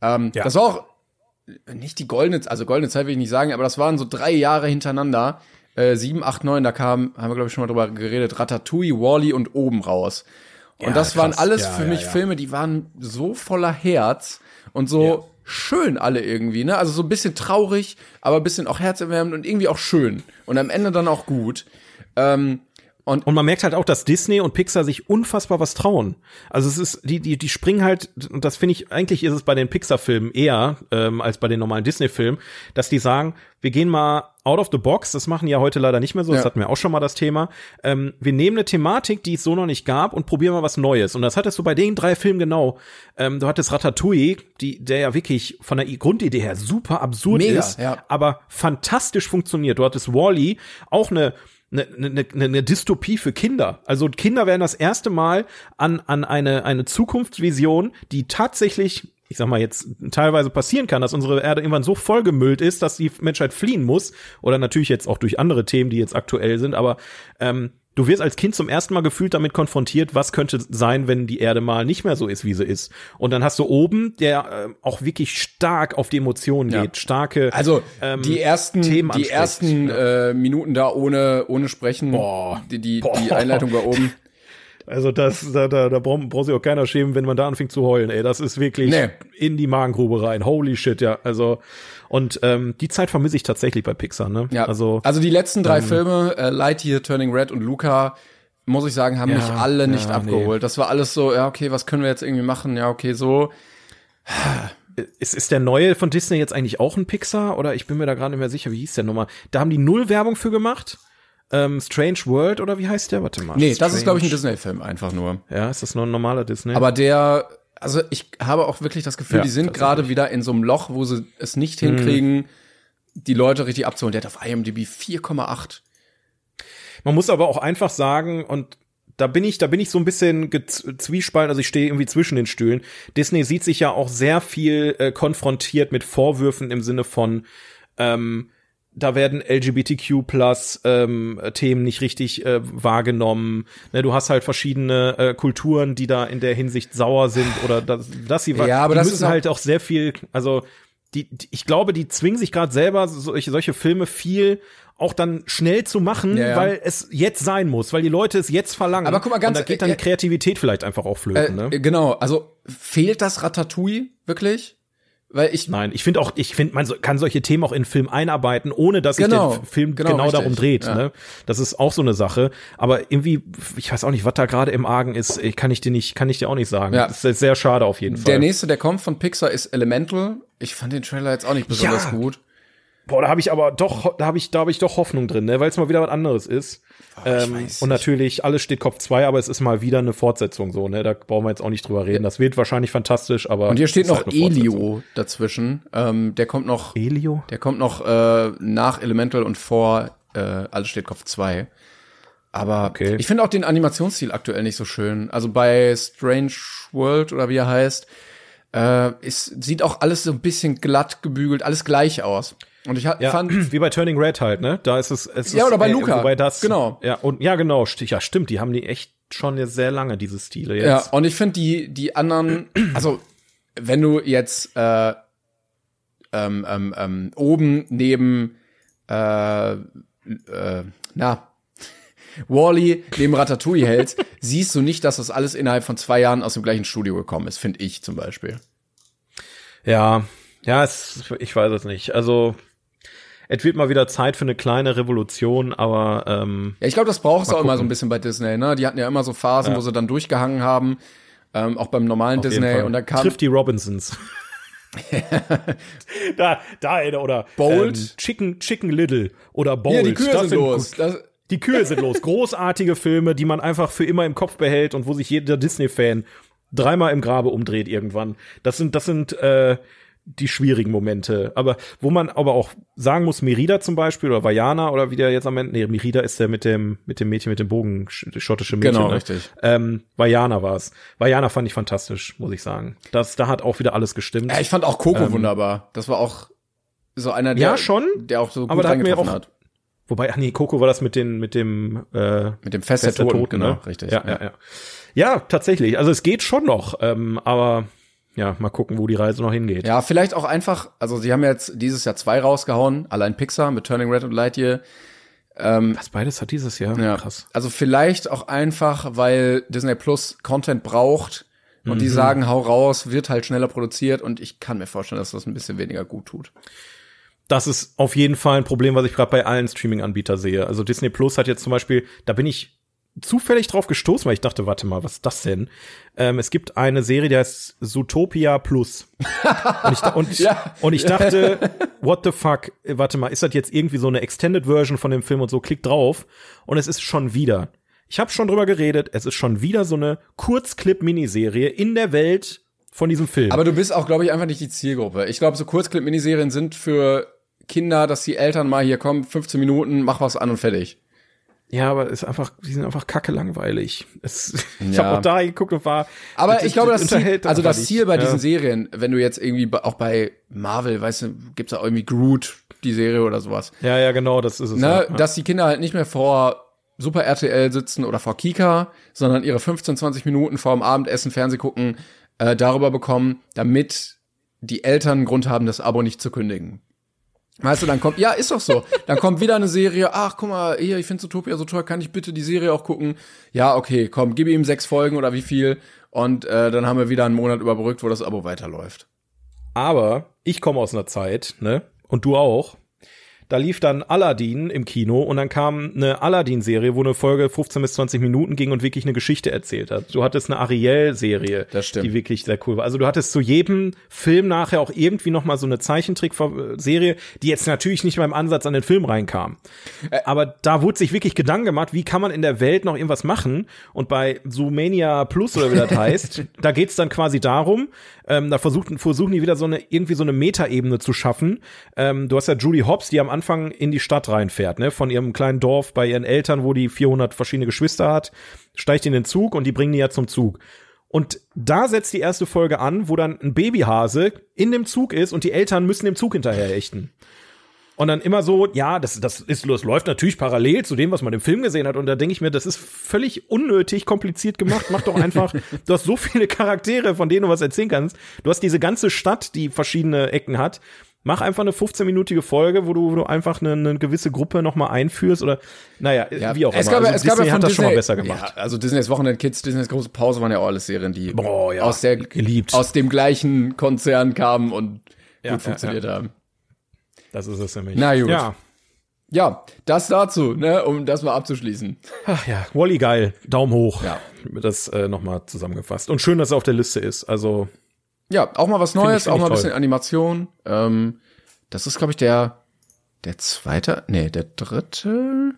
Ähm, Ja. Das war auch nicht die goldene, also goldene Zeit will ich nicht sagen, aber das waren so drei Jahre hintereinander. Äh, 7, 8, 9, da kam, haben wir glaube ich schon mal drüber geredet, Ratatouille, Wally und oben raus. Und Ja, das waren krass. alles Ja, für mich ja. Filme, die waren so voller Herz und so schön alle irgendwie, ne? Also so ein bisschen traurig, aber ein bisschen auch herzerwärmend und irgendwie auch schön. Und am Ende dann auch gut. Ähm, Und man merkt halt auch, dass Disney und Pixar sich unfassbar was trauen. Also es ist, die, die, die springen halt, und das finde ich, eigentlich ist es bei den Pixar-Filmen eher ähm, als bei den normalen Disney-Filmen, dass die sagen, wir gehen mal out of the box, das machen ja heute leider nicht mehr so, das Ja. hatten wir auch schon mal das Thema. Ähm, wir nehmen eine Thematik, die es so noch nicht gab und probieren mal was Neues. Und das hattest du bei den drei Filmen genau. Ähm, du hattest Ratatouille, die, der ja wirklich von der Grundidee her super absurd Mega, ist, ja. aber fantastisch funktioniert. Du hattest Wally, auch eine eine, eine, eine, eine Dystopie für Kinder. Also Kinder werden das erste Mal an, an eine, eine Zukunftsvision, die tatsächlich, ich sag mal jetzt teilweise passieren kann, dass unsere Erde irgendwann so vollgemüllt ist, dass die Menschheit fliehen muss. Oder natürlich jetzt auch durch andere Themen, die jetzt aktuell sind. Aber ähm, du wirst als Kind zum ersten Mal gefühlt damit konfrontiert, was könnte sein, wenn die Erde mal nicht mehr so ist, wie sie ist. Und dann hast du oben, der äh, auch wirklich stark auf die Emotionen Ja. geht, starke Also ähm, die ersten, Themen die ersten äh, Minuten da ohne ohne sprechen, Boah. die die, Boah. die Einleitung war oben. *laughs* Also das, da, da, da braucht, braucht sich auch keiner schämen, wenn man da anfängt zu heulen. Ey, das ist wirklich Nee. in die Magengrube rein. Holy shit, ja. Also und ähm, die Zeit vermisse ich tatsächlich bei Pixar. Ne? Ja, Also also die letzten drei Filme, äh, Lightyear, Turning Red und Luca, muss ich sagen, haben Ja, mich alle nicht ja, abgeholt. Das war alles so, ja okay, was können wir jetzt irgendwie machen? Ja okay, so. ist, ist der neue von Disney jetzt eigentlich auch ein Pixar oder ich bin mir da gerade nicht mehr sicher. Wie hieß der nochmal? Da haben die null Werbung für gemacht. Ähm, Strange World oder wie heißt der? Warte mal. Nee, das ist glaube ich ein Strange- Disney-Film einfach nur. Ja, ist das nur ein normaler Disney? Aber der, also ich habe auch wirklich das Gefühl, Ja, die sind gerade wieder in so einem Loch, wo sie es nicht hinkriegen, die Leute richtig abzuholen. Der hat auf IMDb 4,8. Man muss aber auch einfach sagen, und da bin ich, da bin ich so ein bisschen zwiespalten, also ich stehe irgendwie zwischen den Stühlen. Disney sieht sich ja auch sehr viel äh, konfrontiert mit Vorwürfen im Sinne von, ähm, da werden LGBTQ plus ähm, Themen nicht richtig äh, wahrgenommen. Ne, du hast halt verschiedene äh, Kulturen, die da in der Hinsicht sauer sind oder dass, dass sie Ja, aber die das müssen ist auch- halt auch sehr viel, also die, die ich glaube, die zwingen sich gerade selber solche solche Filme viel auch dann schnell zu machen, Ja, ja. weil es jetzt sein muss, weil die Leute es jetzt verlangen. Aber guck mal, ganz- und da geht dann äh, die Kreativität vielleicht einfach auch flöten. Äh, ne? Genau, also fehlt das Ratatouille wirklich? Weil ich Nein, ich finde auch, ich finde, man kann solche Themen auch in einen Film einarbeiten, ohne dass Genau, sich der Film genau, genau, darum dreht. ja. Ne? Das ist auch so eine Sache. Aber irgendwie, ich weiß auch nicht, was da gerade im Argen ist, kann ich dir nicht, kann ich dir auch nicht sagen. Ja. Das ist sehr schade auf jeden Fall. Der nächste, der kommt von Pixar, ist Elemental. Ich fand den Trailer jetzt auch nicht besonders Ja. gut. Boah, da habe ich aber doch, da habe ich, da habe ich doch Hoffnung drin, ne? weil es mal wieder was anderes ist. Ähm, weiß und natürlich, alles steht Kopf zwei, aber es ist mal wieder eine Fortsetzung so, ne? Da brauchen wir jetzt auch nicht drüber reden. Das wird wahrscheinlich fantastisch, aber. Und hier steht noch halt. Elio dazwischen. Ähm, der kommt noch, Elio? der kommt noch äh, nach Elemental und vor äh, Alles steht Kopf 2. Aber Okay. ich finde auch den Animationsstil aktuell nicht so schön. Also bei Strange World oder wie er heißt, äh, ist, sieht auch alles so ein bisschen glatt gebügelt, alles gleich aus. Und ich Ja, fand, wie bei Turning Red halt, ne? Da ist es, es Ja, ist, oder bei äh, Luca. Wobei das, Genau. Ja, und, ja, genau, ja, stimmt, die haben die echt schon jetzt sehr lange, diese Stile jetzt. Ja, und ich finde die, die anderen, also wenn du jetzt äh, ähm, ähm, ähm, oben neben äh, äh, na Wally neben Ratatouille hältst, *laughs* siehst du nicht, dass das alles innerhalb von zwei Jahren aus dem gleichen Studio gekommen ist, finde ich zum Beispiel. Ja, ja, es, ich weiß es nicht. Also es wird mal wieder Zeit für eine kleine Revolution, aber ähm, Ja, ich glaube, das brauchst du auch immer so ein bisschen bei Disney, ne? Die hatten ja immer so Phasen, Ja. wo sie dann durchgehangen haben, ähm, auch beim normalen auf jeden Disney Fall. und dann kam trifft die Robinsons. *laughs* da, da oder, Bold. ähm, Chicken, Chicken Little oder Bold. hier die Kühe Das sind los. gut- Das, Die Kühe sind los. Großartige Filme, die man einfach für immer im Kopf behält und wo sich jeder Disney-Fan dreimal im Grabe umdreht irgendwann. Das sind, das sind äh, die schwierigen Momente. Aber wo man aber auch sagen muss, Merida zum Beispiel oder Vajana oder wie der jetzt am Ende, nee, Merida ist der mit dem, mit dem Mädchen mit dem Bogen, sch- schottische Mädchen. Genau, ne? richtig. Ähm, Vajana war's. Vajana fand ich fantastisch, muss ich sagen. Das, da hat auch wieder alles gestimmt. ja, ich fand auch Coco wunderbar. Das war auch so einer, der, Ähm. Ja, schon. der auch so gut Aber da reingetroffen auch- hat. Wobei, ach nee, Coco war das mit den, mit dem, äh, Mit dem Fest, Fest der Toten, Toten, genau, ne? richtig. Ja, ja, ja. Ja, tatsächlich. Also es geht schon noch, ähm, aber ja, mal gucken, wo die Reise noch hingeht. Ja, vielleicht auch einfach, also sie haben jetzt dieses Jahr zwei rausgehauen, allein Pixar mit Turning Red und Lightyear. Das beides hat dieses Jahr. Ja. Krass. Also vielleicht auch einfach, weil Disney Plus Content braucht und Mhm. die sagen, hau raus, wird halt schneller produziert und ich kann mir vorstellen, dass das ein bisschen weniger gut tut. Das ist auf jeden Fall ein Problem, was ich gerade bei allen Streaming-Anbietern sehe. Also Disney Plus hat jetzt zum Beispiel, da bin ich zufällig drauf gestoßen, weil ich dachte, warte mal, was ist das denn? Ähm, es gibt eine Serie, die heißt Zootopia Plus. Und ich, und, *laughs* Ja. und ich dachte, what the fuck? Warte mal, ist das jetzt irgendwie so eine Extended Version von dem Film und so? Klick drauf und es ist schon wieder. Ich habe schon drüber geredet. Es ist schon wieder so eine Kurzclip-Miniserie in der Welt von diesem Film. Aber du bist auch, glaube ich, einfach nicht die Zielgruppe. Ich glaube, so Kurzclip-Miniserien sind für Kinder, dass die Eltern mal hier kommen, 15 Minuten, mach was an und fertig. Ja, aber es ist einfach, die sind einfach kacke langweilig. Es, *laughs* ich Ja. habe auch da geguckt und war. Aber ich glaube, das Ziel, also das. Ziel bei Ja. diesen Serien, wenn du jetzt irgendwie auch bei Marvel, weißt du, gibt's da irgendwie Groot, die Serie oder sowas, Ja, ja, genau, das ist es. ne, ja. dass die Kinder halt nicht mehr vor Super RTL sitzen oder vor Kika, sondern ihre 15, 20 Minuten vor dem Abendessen Fernseh gucken, äh, darüber bekommen, damit die Eltern einen Grund haben, das Abo nicht zu kündigen. Weißt du, dann kommt, ja, ist doch so. Dann kommt wieder eine Serie, ach, guck mal, hier, ich finde Zootopia so toll, kann ich bitte die Serie auch gucken? Ja, okay, komm, gib ihm sechs Folgen oder wie viel und äh, dann haben wir wieder einen Monat überbrückt, wo das Abo weiterläuft. Aber ich komme aus einer Zeit, ne? Und du auch. Da lief dann Aladdin im Kino und dann kam eine Aladdin-Serie, wo eine Folge 15 bis 20 Minuten ging und wirklich eine Geschichte erzählt hat. Du hattest eine Ariel-Serie, die wirklich sehr cool war. Also du hattest zu jedem Film nachher auch irgendwie noch mal so eine Zeichentrick-Serie, die jetzt natürlich nicht mal im Ansatz an den Film reinkam. Aber da wurde sich wirklich Gedanken gemacht, wie kann man in der Welt noch irgendwas machen? Und bei Zoomania Plus oder wie das *laughs* heißt, da geht's dann quasi darum, ähm, da versuchen, versuchen die wieder so eine, irgendwie so eine Metaebene zu schaffen. Ähm, du hast ja Julie Hobbs, die am Anfang in die Stadt reinfährt, ne, von ihrem kleinen Dorf bei ihren Eltern, wo die 400 verschiedene Geschwister hat, steigt in den Zug und die bringen die ja zum Zug. Und da setzt die erste Folge an, wo dann ein Babyhase in dem Zug ist und die Eltern müssen dem Zug hinterher ächten. Und dann immer so, ja, das, das, ist, das läuft natürlich parallel zu dem, was man im Film gesehen hat. Und da denke ich mir, das ist völlig unnötig kompliziert gemacht. Mach doch einfach, *laughs* du hast so viele Charaktere, von denen du was erzählen kannst. Du hast diese ganze Stadt, die verschiedene Ecken hat. Mach einfach eine 15-minütige Folge, wo du, wo du einfach eine, eine gewisse Gruppe nochmal einführst oder, naja, wie auch es immer. Gab, ja- Also es gab ja Disney hat das schon mal Disney- besser gemacht. Ja, also Disneys Wochenend Kids, Disneys große Pause waren ja auch alles Serien, die Boah, ja, aus der geliebt. aus dem gleichen Konzern kamen und Ja, gut ja, funktioniert haben. Das ist es nämlich. Na gut. Ja. Ja, das dazu, ne, um das mal abzuschließen. Ach ja, Wally geil. Daumen hoch. Ja. Das äh, nochmal zusammengefasst. Und schön, dass er auf der Liste ist. Also, Ja, auch mal was ich- Neues, find auch ich mal ein bisschen Animation. Ähm, das ist, glaube ich, der der zweite, nee, der dritte.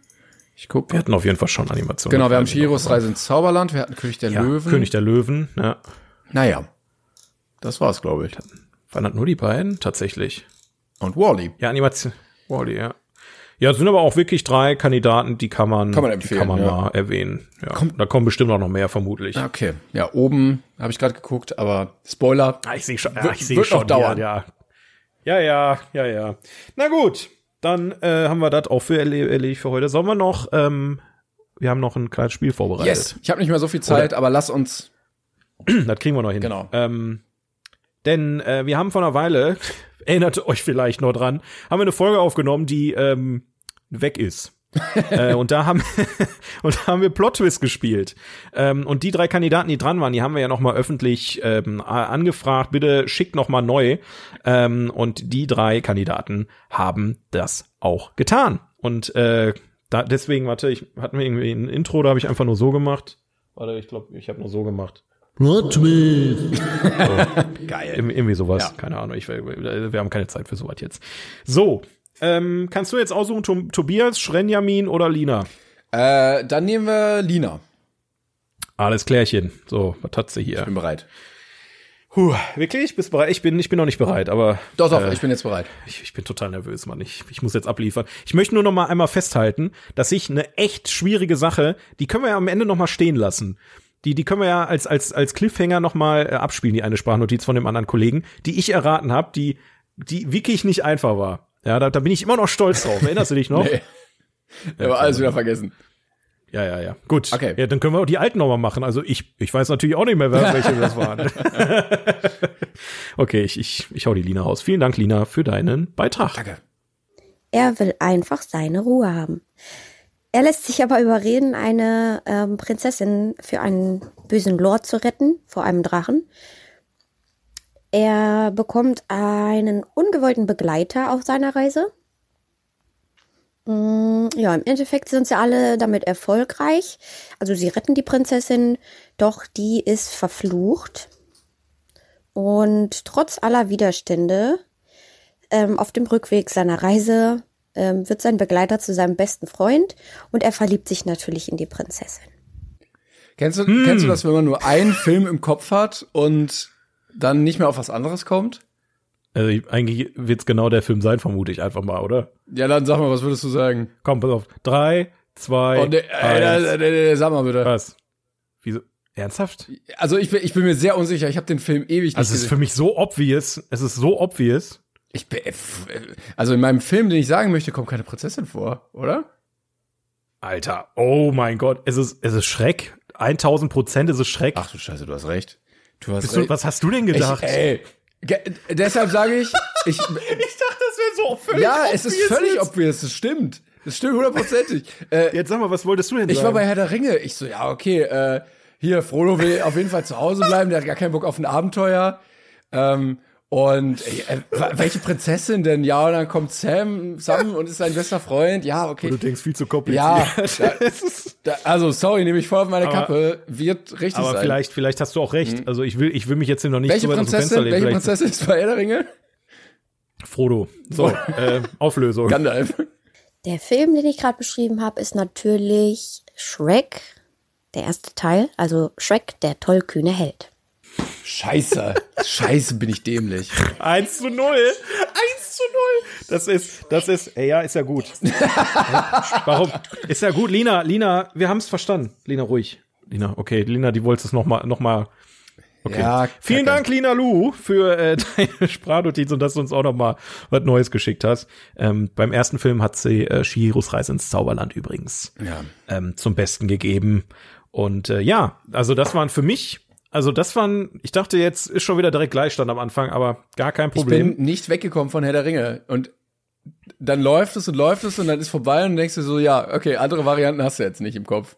Ich guck. wir hatten auf jeden Fall schon Animationen. Genau, wir haben Chihiros Reise ins Zauberland, wir hatten König der ja, Löwen. König der Löwen. Ja. Naja, das war's, glaube ich. Waren das nur die beiden? Tatsächlich. Und Wally. Ja, Animation. Wally, ja. Ja, es sind aber auch wirklich drei Kandidaten, die kann man, Kann man empfehlen, kann man ja. mal erwähnen. Ja, da kommen bestimmt auch noch mehr, vermutlich. Okay, ja, oben habe ich gerade geguckt, aber Spoiler. Ah, ich sehe schon, ja, Wird- ich sehe wird schon. noch dauern. Ja, ja, ja, ja, ja. Na gut, dann äh, haben wir das auch für erle- erledigt für heute. Sollen wir noch, ähm, wir haben noch ein kleines Spiel vorbereitet. Yes. Ich habe nicht mehr so viel Zeit, aber lass uns. Das kriegen wir noch hin. Genau. Ähm, denn äh, wir haben vor einer Weile, erinnert euch vielleicht noch dran, haben wir eine Folge aufgenommen, die ähm, weg ist. *laughs* äh, und da haben *laughs* und da haben wir Plot Twist gespielt. Ähm, und die drei Kandidaten, die dran waren, die haben wir ja noch mal öffentlich ähm, angefragt. Bitte schickt noch mal neu. Ähm, und die drei Kandidaten haben das auch getan. Und äh, da, deswegen, warte, ich hatten wir irgendwie ein Intro, da habe ich einfach nur so gemacht. Warte, ich glaube, ich habe nur so gemacht. Plot Twist. So. Geil. irgendwie sowas, ja. keine Ahnung. Ich, wir haben keine Zeit für sowas jetzt. So, ähm, kannst du jetzt aussuchen, Tom, Tobias, Schrenjamin oder Lina? Äh, dann nehmen wir Lina. Alles klärchen. So, was hat sie hier? Ich bin bereit. Puh, wirklich? Bist bereit? Ich bin, ich bin noch nicht bereit, aber. Doch, doch, äh, ich bin jetzt bereit. Ich, ich bin total nervös, Mann. Ich, ich muss jetzt abliefern. Ich möchte nur noch mal einmal festhalten, dass ich eine echt schwierige Sache, die können wir ja am Ende noch mal stehen lassen. Die, die können wir ja als, als, als Cliffhanger noch mal äh, abspielen, die eine Sprachnotiz von dem anderen Kollegen, die ich erraten habe, die, die wirklich nicht einfach war. Ja, da, da bin ich immer noch stolz drauf. Erinnerst du dich noch? *laughs* nee. Ja, aber alles wieder vergessen. Ja, ja, ja. Gut. Okay. Ja, dann können wir auch die alten nochmal machen. Also ich, ich weiß natürlich auch nicht mehr, welche das waren. *laughs* *laughs* okay, ich, ich, ich hau die Lina raus. Vielen Dank, Lina, für deinen Beitrag. Danke. Er will einfach seine Ruhe haben. Er lässt sich aber überreden, eine ähm, Prinzessin für einen bösen Lord zu retten, vor einem Drachen. Er bekommt einen ungewollten Begleiter auf seiner Reise. Mm, ja, im Endeffekt sind sie alle damit erfolgreich. Also sie retten die Prinzessin, doch die ist verflucht. Und trotz aller Widerstände ähm, auf dem Rückweg seiner Reise ähm, wird sein Begleiter zu seinem besten Freund und er verliebt sich natürlich in die Prinzessin. Kennst du, hm. kennst du das, wenn man nur einen Film im Kopf hat und dann nicht mehr auf was anderes kommt? Also ich, eigentlich wird es genau der Film sein, vermute ich einfach mal, oder? Ja, dann sag mal, was würdest du sagen? Komm, pass auf. Drei, zwei, oh, ne, eins. Äh, ne, ne, sag mal bitte. Was? Wieso? Ernsthaft? Also ich bin, ich bin mir sehr unsicher. Ich habe den Film ewig nicht Also es ist für mich so obvious. Es ist so obvious. Ich bin, äh, also in meinem Film, den ich sagen möchte, kommt keine Prinzessin vor, oder? Alter, oh mein Gott, es ist, es ist Schreck. 1000 Prozent ist es Schreck. Ach du Scheiße, du hast recht. Du hast recht. Du, was hast du denn gedacht? Ich, ey, deshalb sage ich, ich, *laughs* ich dachte, das wäre so völlig Ja, es ist völlig jetzt. obvious, das stimmt. Das stimmt hundertprozentig. *laughs* Äh, jetzt sag mal, was wolltest du denn sagen? Ich war bei Herr der Ringe. Ich so, ja, okay, äh, hier, Frodo will auf jeden Fall zu Hause bleiben, der hat gar keinen Bock auf ein Abenteuer. Ähm, und äh, welche Prinzessin denn? Ja, und dann kommt Sam, Sam und ist sein bester Freund. Ja, okay. Und du denkst viel zu kompliziert. Ja, *laughs* da, da, also sorry, nehme ich voll auf meine aber, Kappe. Wird richtig aber sein. Aber vielleicht, vielleicht hast du auch recht. Mhm. Also ich will, ich will mich jetzt hier noch nicht welche so weit Prinzessin, aus dem Fenster legen. Welche Prinzessin ist bei Herr der Ringe? Frodo. So, äh, Auflösung. Gandalf. Der Film, den ich gerade beschrieben habe, ist natürlich Shrek, der erste Teil. Also Shrek, der tollkühne Held. Scheiße. Scheiße, bin ich dämlich. 1 zu 0. 1 zu 0. Das ist, das ist, ey, ja, ist ja gut. *laughs* Warum? Ist ja gut. Lina, Lina, wir haben es verstanden. Lina, ruhig. Lina, okay. Lina, die wollte es nochmal, nochmal. Okay. Ja, Vielen Dank, Lina Lu, für äh, *laughs* deine Sprachnotiz und dass du uns auch nochmal was Neues geschickt hast. Ähm, beim ersten Film hat sie äh, Shihiros Reise ins Zauberland übrigens ja. ähm, zum Besten gegeben. Und äh, ja, also das waren für mich also das waren, ich dachte jetzt ist schon wieder direkt Gleichstand am Anfang, aber gar kein Problem. Ich bin nicht weggekommen von Herr der Ringe und dann läuft es und läuft es und dann ist vorbei und denkst du so, ja, okay, andere Varianten hast du jetzt nicht im Kopf.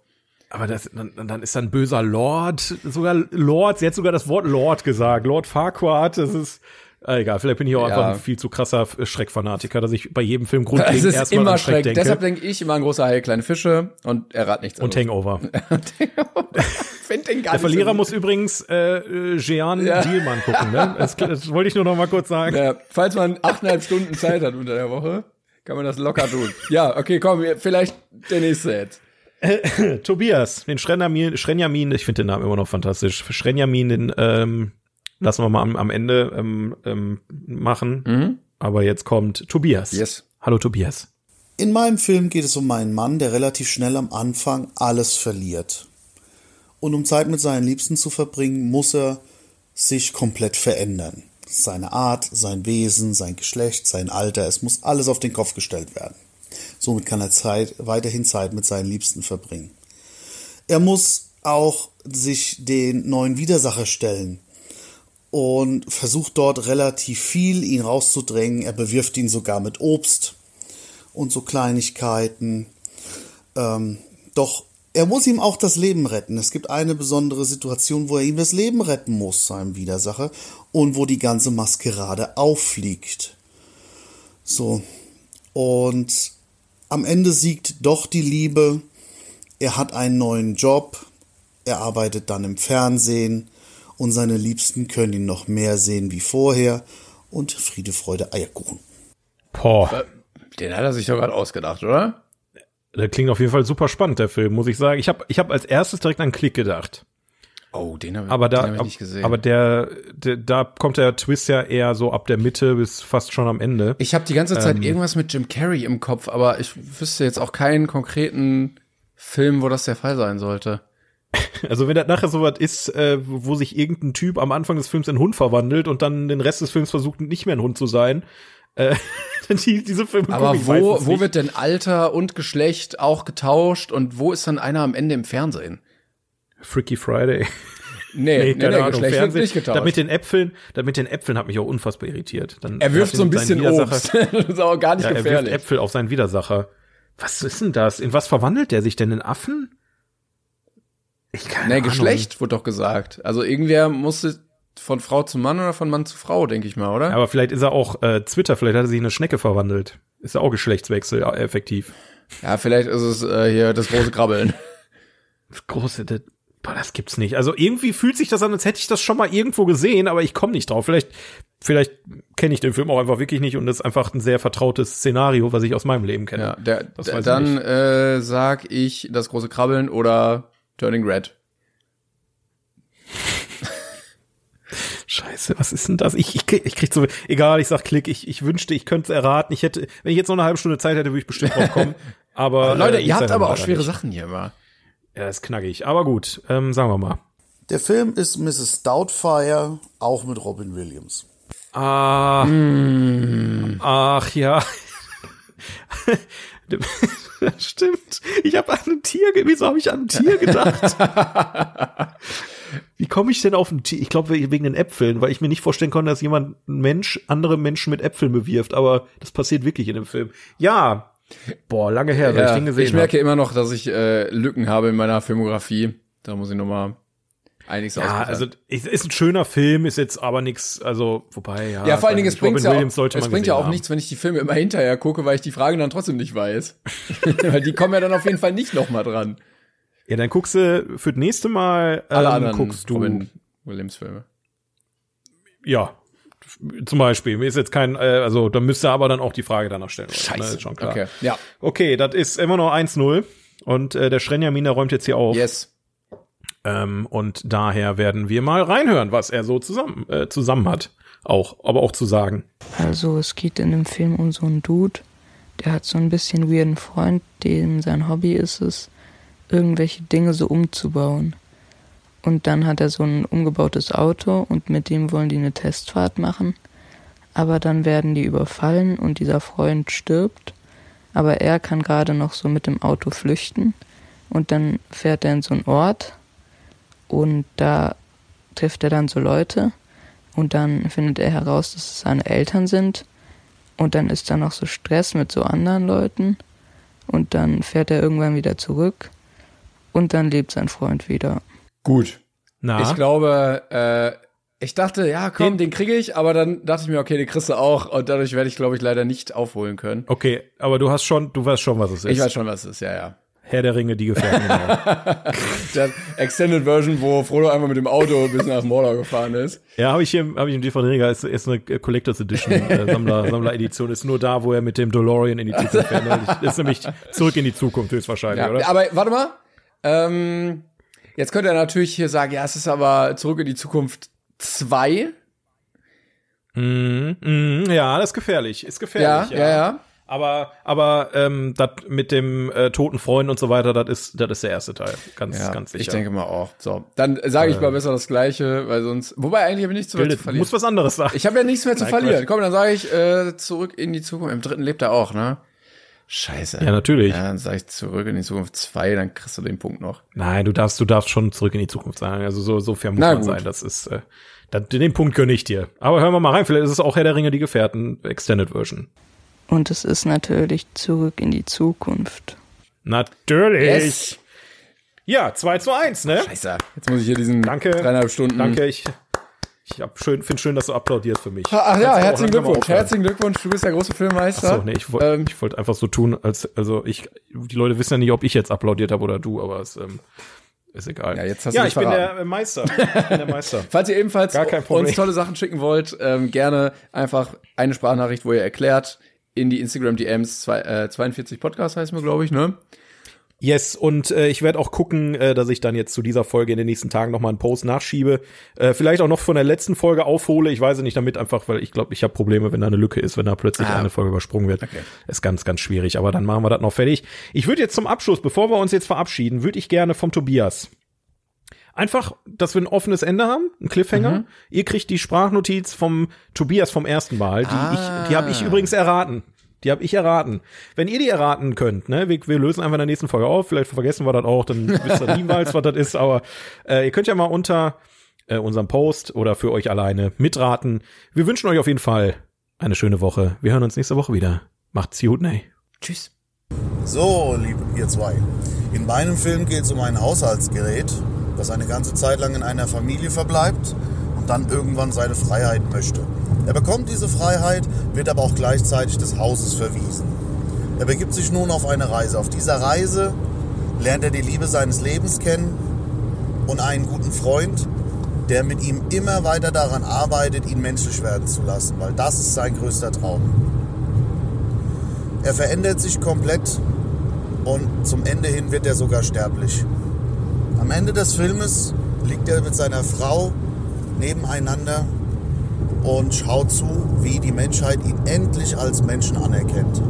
Aber das, dann, dann ist dann böser Lord, sogar Lord, sie hat sogar das Wort Lord gesagt, Lord Farquaad, das ist, äh, egal, vielleicht bin ich auch ja. einfach ein viel zu krasser Schreckfanatiker, dass ich bei jedem Film grundlegend *laughs* erstmal an Schreck, Schreck denke. Deshalb denke ich immer ein großer Hai, kleine Fische und er rat nichts Und Hangover. *laughs* Find den gar Der Verlierer so muss übrigens äh, äh, Jean ja. Dielmann gucken, ne? *laughs* Das, das wollte ich nur noch mal kurz sagen. Ja, falls man achteinhalb Stunden Zeit hat unter der Woche, kann man das locker tun. Ja, okay, komm, vielleicht der nächste jetzt. Tobias, den Schrenjamin, Schrenjamin, ich finde den Namen immer noch fantastisch. Schrenjamin, den ähm, lassen wir mal am, am Ende ähm, ähm, machen. Mhm. Aber jetzt kommt Tobias. Yes. Hallo Tobias. In meinem Film geht es um einen Mann, der relativ schnell am Anfang alles verliert. Und um Zeit mit seinen Liebsten zu verbringen, muss er sich komplett verändern. Seine Art, sein Wesen, sein Geschlecht, sein Alter, es muss alles auf den Kopf gestellt werden. Somit kann er Zeit, weiterhin Zeit mit seinen Liebsten verbringen. Er muss auch sich den neuen Widersacher stellen, und versucht dort relativ viel, ihn rauszudrängen. Er bewirft ihn sogar mit Obst und so Kleinigkeiten. Ähm, doch er muss ihm auch das Leben retten. Es gibt eine besondere Situation, wo er ihm das Leben retten muss, seinem Widersacher, und wo die ganze Maskerade auffliegt. So. Und am Ende siegt doch die Liebe. Er hat einen neuen Job. Er arbeitet dann im Fernsehen und seine Liebsten können ihn noch mehr sehen wie vorher. Und Friede, Freude, Eierkuchen. Boah. Den hat er sich doch gerade ausgedacht, oder? Der klingt auf jeden Fall super spannend, der Film, muss ich sagen. Ich habe ich hab als erstes direkt an Klick gedacht. Oh, den habe Aber da, hab ich nicht gesehen. aber der, der, da kommt der Twist ja eher so ab der Mitte bis fast schon am Ende. ich habe die ganze Zeit Ähm. irgendwas mit Jim Carrey im Kopf, aber ich wüsste jetzt auch keinen konkreten Film, wo das der Fall sein sollte. *laughs* Also wenn das nachher so was ist, äh, wo sich irgendein Typ am Anfang des Films in Hund verwandelt und dann den Rest des Films versucht, nicht mehr ein Hund zu sein, äh, *laughs* dann die, diese Filme Aber wo, wo wird denn Alter und Geschlecht auch getauscht und wo ist dann einer am Ende im Fernsehen? Freaky Friday. Nee, *laughs* nee, nee, keine Ahnung, Geschlecht wird Fernsehen. nicht getauscht. Das mit den Äpfeln, das mit den Äpfeln hat mich auch unfassbar irritiert. Dann er wirft so ein bisschen Obst. Widersacher- das ist aber gar nicht Ja, er wirft gefährlich. Äpfel auf seinen Widersacher. Was ist denn das? In was verwandelt der sich denn? In Affen? Ich keine Nee. Geschlecht wurde doch gesagt. Also irgendwer musste von Frau zu Mann oder von Mann zu Frau, denke ich mal, oder? Aber vielleicht ist er auch äh, Twitter, vielleicht hat er sich in eine Schnecke verwandelt. Ist ja auch Geschlechtswechsel, ja, effektiv. Ja, vielleicht ist es äh, hier das große Krabbeln. *laughs* Das große, das, boah, das gibt's nicht. Also irgendwie fühlt sich das an, als hätte ich das schon mal irgendwo gesehen, aber ich komme nicht drauf. Vielleicht, vielleicht kenne ich den Film auch einfach wirklich nicht und das ist einfach ein sehr vertrautes Szenario, was ich aus meinem Leben kenne. Ja, der, Das der weiß ich dann äh, sag ich das große Krabbeln oder Turning Red. Scheiße, was ist denn das? Ich, ich, krieg- ich krieg so, egal, ich sag Klick, ich, ich wünschte, ich könnte es erraten. Ich hätte, wenn ich jetzt noch eine halbe Stunde Zeit hätte, würde ich bestimmt drauf kommen. *laughs* Aber Leute, äh, ihr habt aber auch schwere nicht. Sachen hier immer. Ja, das ist knackig. Aber gut, ähm, sagen wir mal. Der Film ist Mrs. Doubtfire, auch mit Robin Williams. Ah, ach ja. *laughs* Stimmt. Ich habe an ein Tier, wieso habe ich an ein Tier gedacht? *laughs* Wie komme ich denn auf ein Tier? Ich glaube wegen den Äpfeln, weil ich mir nicht vorstellen konnte, dass jemand ein Mensch andere Menschen mit Äpfeln bewirft, aber das passiert wirklich in dem Film. Ja. Boah, lange her, seit ich Ja, den gesehen ich merke immer noch, dass ich äh, Lücken habe in meiner Filmografie. Da muss ich noch mal einiges. Ja, ausbessern. also ist, ist ein schöner Film, ist jetzt aber nix, also wobei ja. Ja, vor allen Dingen, es bringt ja, auch, es bringt ja auch haben. nichts, wenn ich die Filme immer hinterher gucke, weil ich die Fragen dann trotzdem nicht weiß. *laughs* *laughs* weil die kommen ja dann auf jeden Fall nicht noch mal dran. Ja, dann guckst du für das nächste Mal ähm, Alle anderen guckst du Robin Williams Filme. ja zum Beispiel mir ist jetzt kein äh, also da müsste aber dann auch die Frage danach stellen? Ne, ist schon klar. Okay, ja. Okay, das ist immer noch 1-0 und äh, der Schrenjamin der räumt jetzt hier auf Yes. Ähm, und daher werden wir mal reinhören, was er so zusammen äh, zusammen hat, auch aber auch zu sagen. Also es geht in dem Film um so einen Dude, der hat so ein bisschen weirden Freund, dem sein Hobby ist es, irgendwelche Dinge so umzubauen. Und dann hat er so ein umgebautes Auto und mit dem wollen die eine Testfahrt machen. Aber dann werden die überfallen und dieser Freund stirbt. Aber er kann gerade noch so mit dem Auto flüchten. Und dann fährt er in so einen Ort und da trifft er dann so Leute und dann findet er heraus, dass es seine Eltern sind. Und dann ist da noch so Stress mit so anderen Leuten. Und dann fährt er irgendwann wieder zurück. Und dann lebt sein Freund wieder. Gut. Na, Ich glaube, äh, ich dachte, ja, komm, Den- den, kriege ich, aber dann dachte ich mir, okay, den kriegst du auch und dadurch werde ich, glaube ich, leider nicht aufholen können. okay, aber du hast schon, du weißt schon, was es ist. Ich weiß schon, was es ist, ja, ja. Herr der Ringe, die Gefährten. genau. *laughs* Der Extended Version, wo Frodo einfach mit dem Auto bis nach Mordor gefahren ist. Ja, habe ich hier, habe ich im DVD-Regal, ist, ist eine Collectors Edition, äh, Sammler, *laughs* Sammler-Edition, ist nur da, wo er mit dem DeLorean in die Zukunft fährt. ne? Ist nämlich zurück in die Zukunft höchstwahrscheinlich, Ja, oder? aber warte mal. Ähm, jetzt könnte er natürlich hier sagen, ja, es ist aber zurück in die Zukunft 2. Mhm, mhm, ja, das ist gefährlich, ist Ja, gefährlich. ja, ja. Aber, aber ähm, das mit dem äh, toten Freund und so weiter, das ist, das ist der erste Teil, ganz, Ja, ganz sicher. ich denke mal auch. So, dann sage ich mal besser das Gleiche, weil sonst. Wobei eigentlich habe ich nichts mehr Bildet, zu verlieren. musst was anderes sagen. Ich habe ja nichts mehr zu Nein, verlieren. Komm, dann sage ich äh, zurück in die Zukunft. Im dritten lebt er auch, ne? Scheiße. Ja, natürlich. Ja, dann sag ich zurück in die Zukunft 2, dann kriegst du den Punkt noch. Nein, du darfst, du darfst schon zurück in die Zukunft sagen. Also so, so fair muss Na man gut. sein. Das ist, äh, das, den Punkt gönne ich dir. Aber hören wir mal rein. Vielleicht ist es auch Herr der Ringe, die Gefährten, Extended Version. Und es ist natürlich zurück in die Zukunft. Natürlich. Ja, 2 zu 1, ne? Scheiße. Jetzt muss ich hier diesen Danke. dreieinhalb Stunden. Danke, ich, ich hab schön, finde schön, dass du applaudierst für mich. Ach ja, herzlichen Glückwunsch. Herzlichen Glückwunsch. Du bist der große Filmmeister. Achso, nee, ich wollte Ähm, ich wollte einfach so tun, als, also ich, die Leute wissen ja nicht, ob ich jetzt applaudiert habe oder du, aber es ähm, ist egal. Ja, jetzt hast ja du ich bin der äh, Meister. Ich bin der Meister. *laughs* Falls ihr ebenfalls uns tolle Sachen schicken wollt, ähm, gerne einfach eine Sprachnachricht, wo ihr erklärt, in die Instagram DMs zwei, äh, 42 Podcast heißt mir, glaube ich, ne? Yes, und äh, ich werde auch gucken, äh, dass ich dann jetzt zu dieser Folge in den nächsten Tagen noch mal einen Post nachschiebe. Äh, vielleicht auch noch von der letzten Folge aufhole. Ich weiß es nicht damit einfach, weil ich glaube, ich habe Probleme, wenn da eine Lücke ist, wenn da plötzlich Ah. eine Folge übersprungen wird. Ist ganz, ganz schwierig. Aber dann machen wir das noch fertig. Ich würde jetzt zum Abschluss, bevor wir uns jetzt verabschieden, würde ich gerne vom Tobias Einfach, dass wir ein offenes Ende haben, ein Cliffhanger. Ihr kriegt die Sprachnotiz vom Tobias vom ersten Mal. Die, ich, die habe ich übrigens erraten. Die habe ich erraten. Wenn ihr die erraten könnt, ne, wir, wir lösen einfach in der nächsten Folge auf. Vielleicht vergessen wir das auch, dann wisst ihr *laughs* niemals, was das ist. Aber äh, ihr könnt ja mal unter äh, unserem Post oder für euch alleine mitraten. Wir wünschen euch auf jeden Fall eine schöne Woche. Wir hören uns nächste Woche wieder. Macht's gut, ne? Tschüss. So, liebe ihr zwei. In meinem Film geht es um ein Haushaltsgerät, das eine ganze Zeit lang in einer Familie verbleibt und dann irgendwann seine Freiheit möchte. Er bekommt diese Freiheit, wird aber auch gleichzeitig des Hauses verwiesen. Er begibt sich nun auf eine Reise. Auf dieser Reise lernt er die Liebe seines Lebens kennen und einen guten Freund, der mit ihm immer weiter daran arbeitet, ihn menschlich werden zu lassen, weil das ist sein größter Traum. Er verändert sich komplett und zum Ende hin wird er sogar sterblich. Am Ende des Filmes liegt er mit seiner Frau nebeneinander und schaut zu, wie die Menschheit ihn endlich als Menschen anerkennt.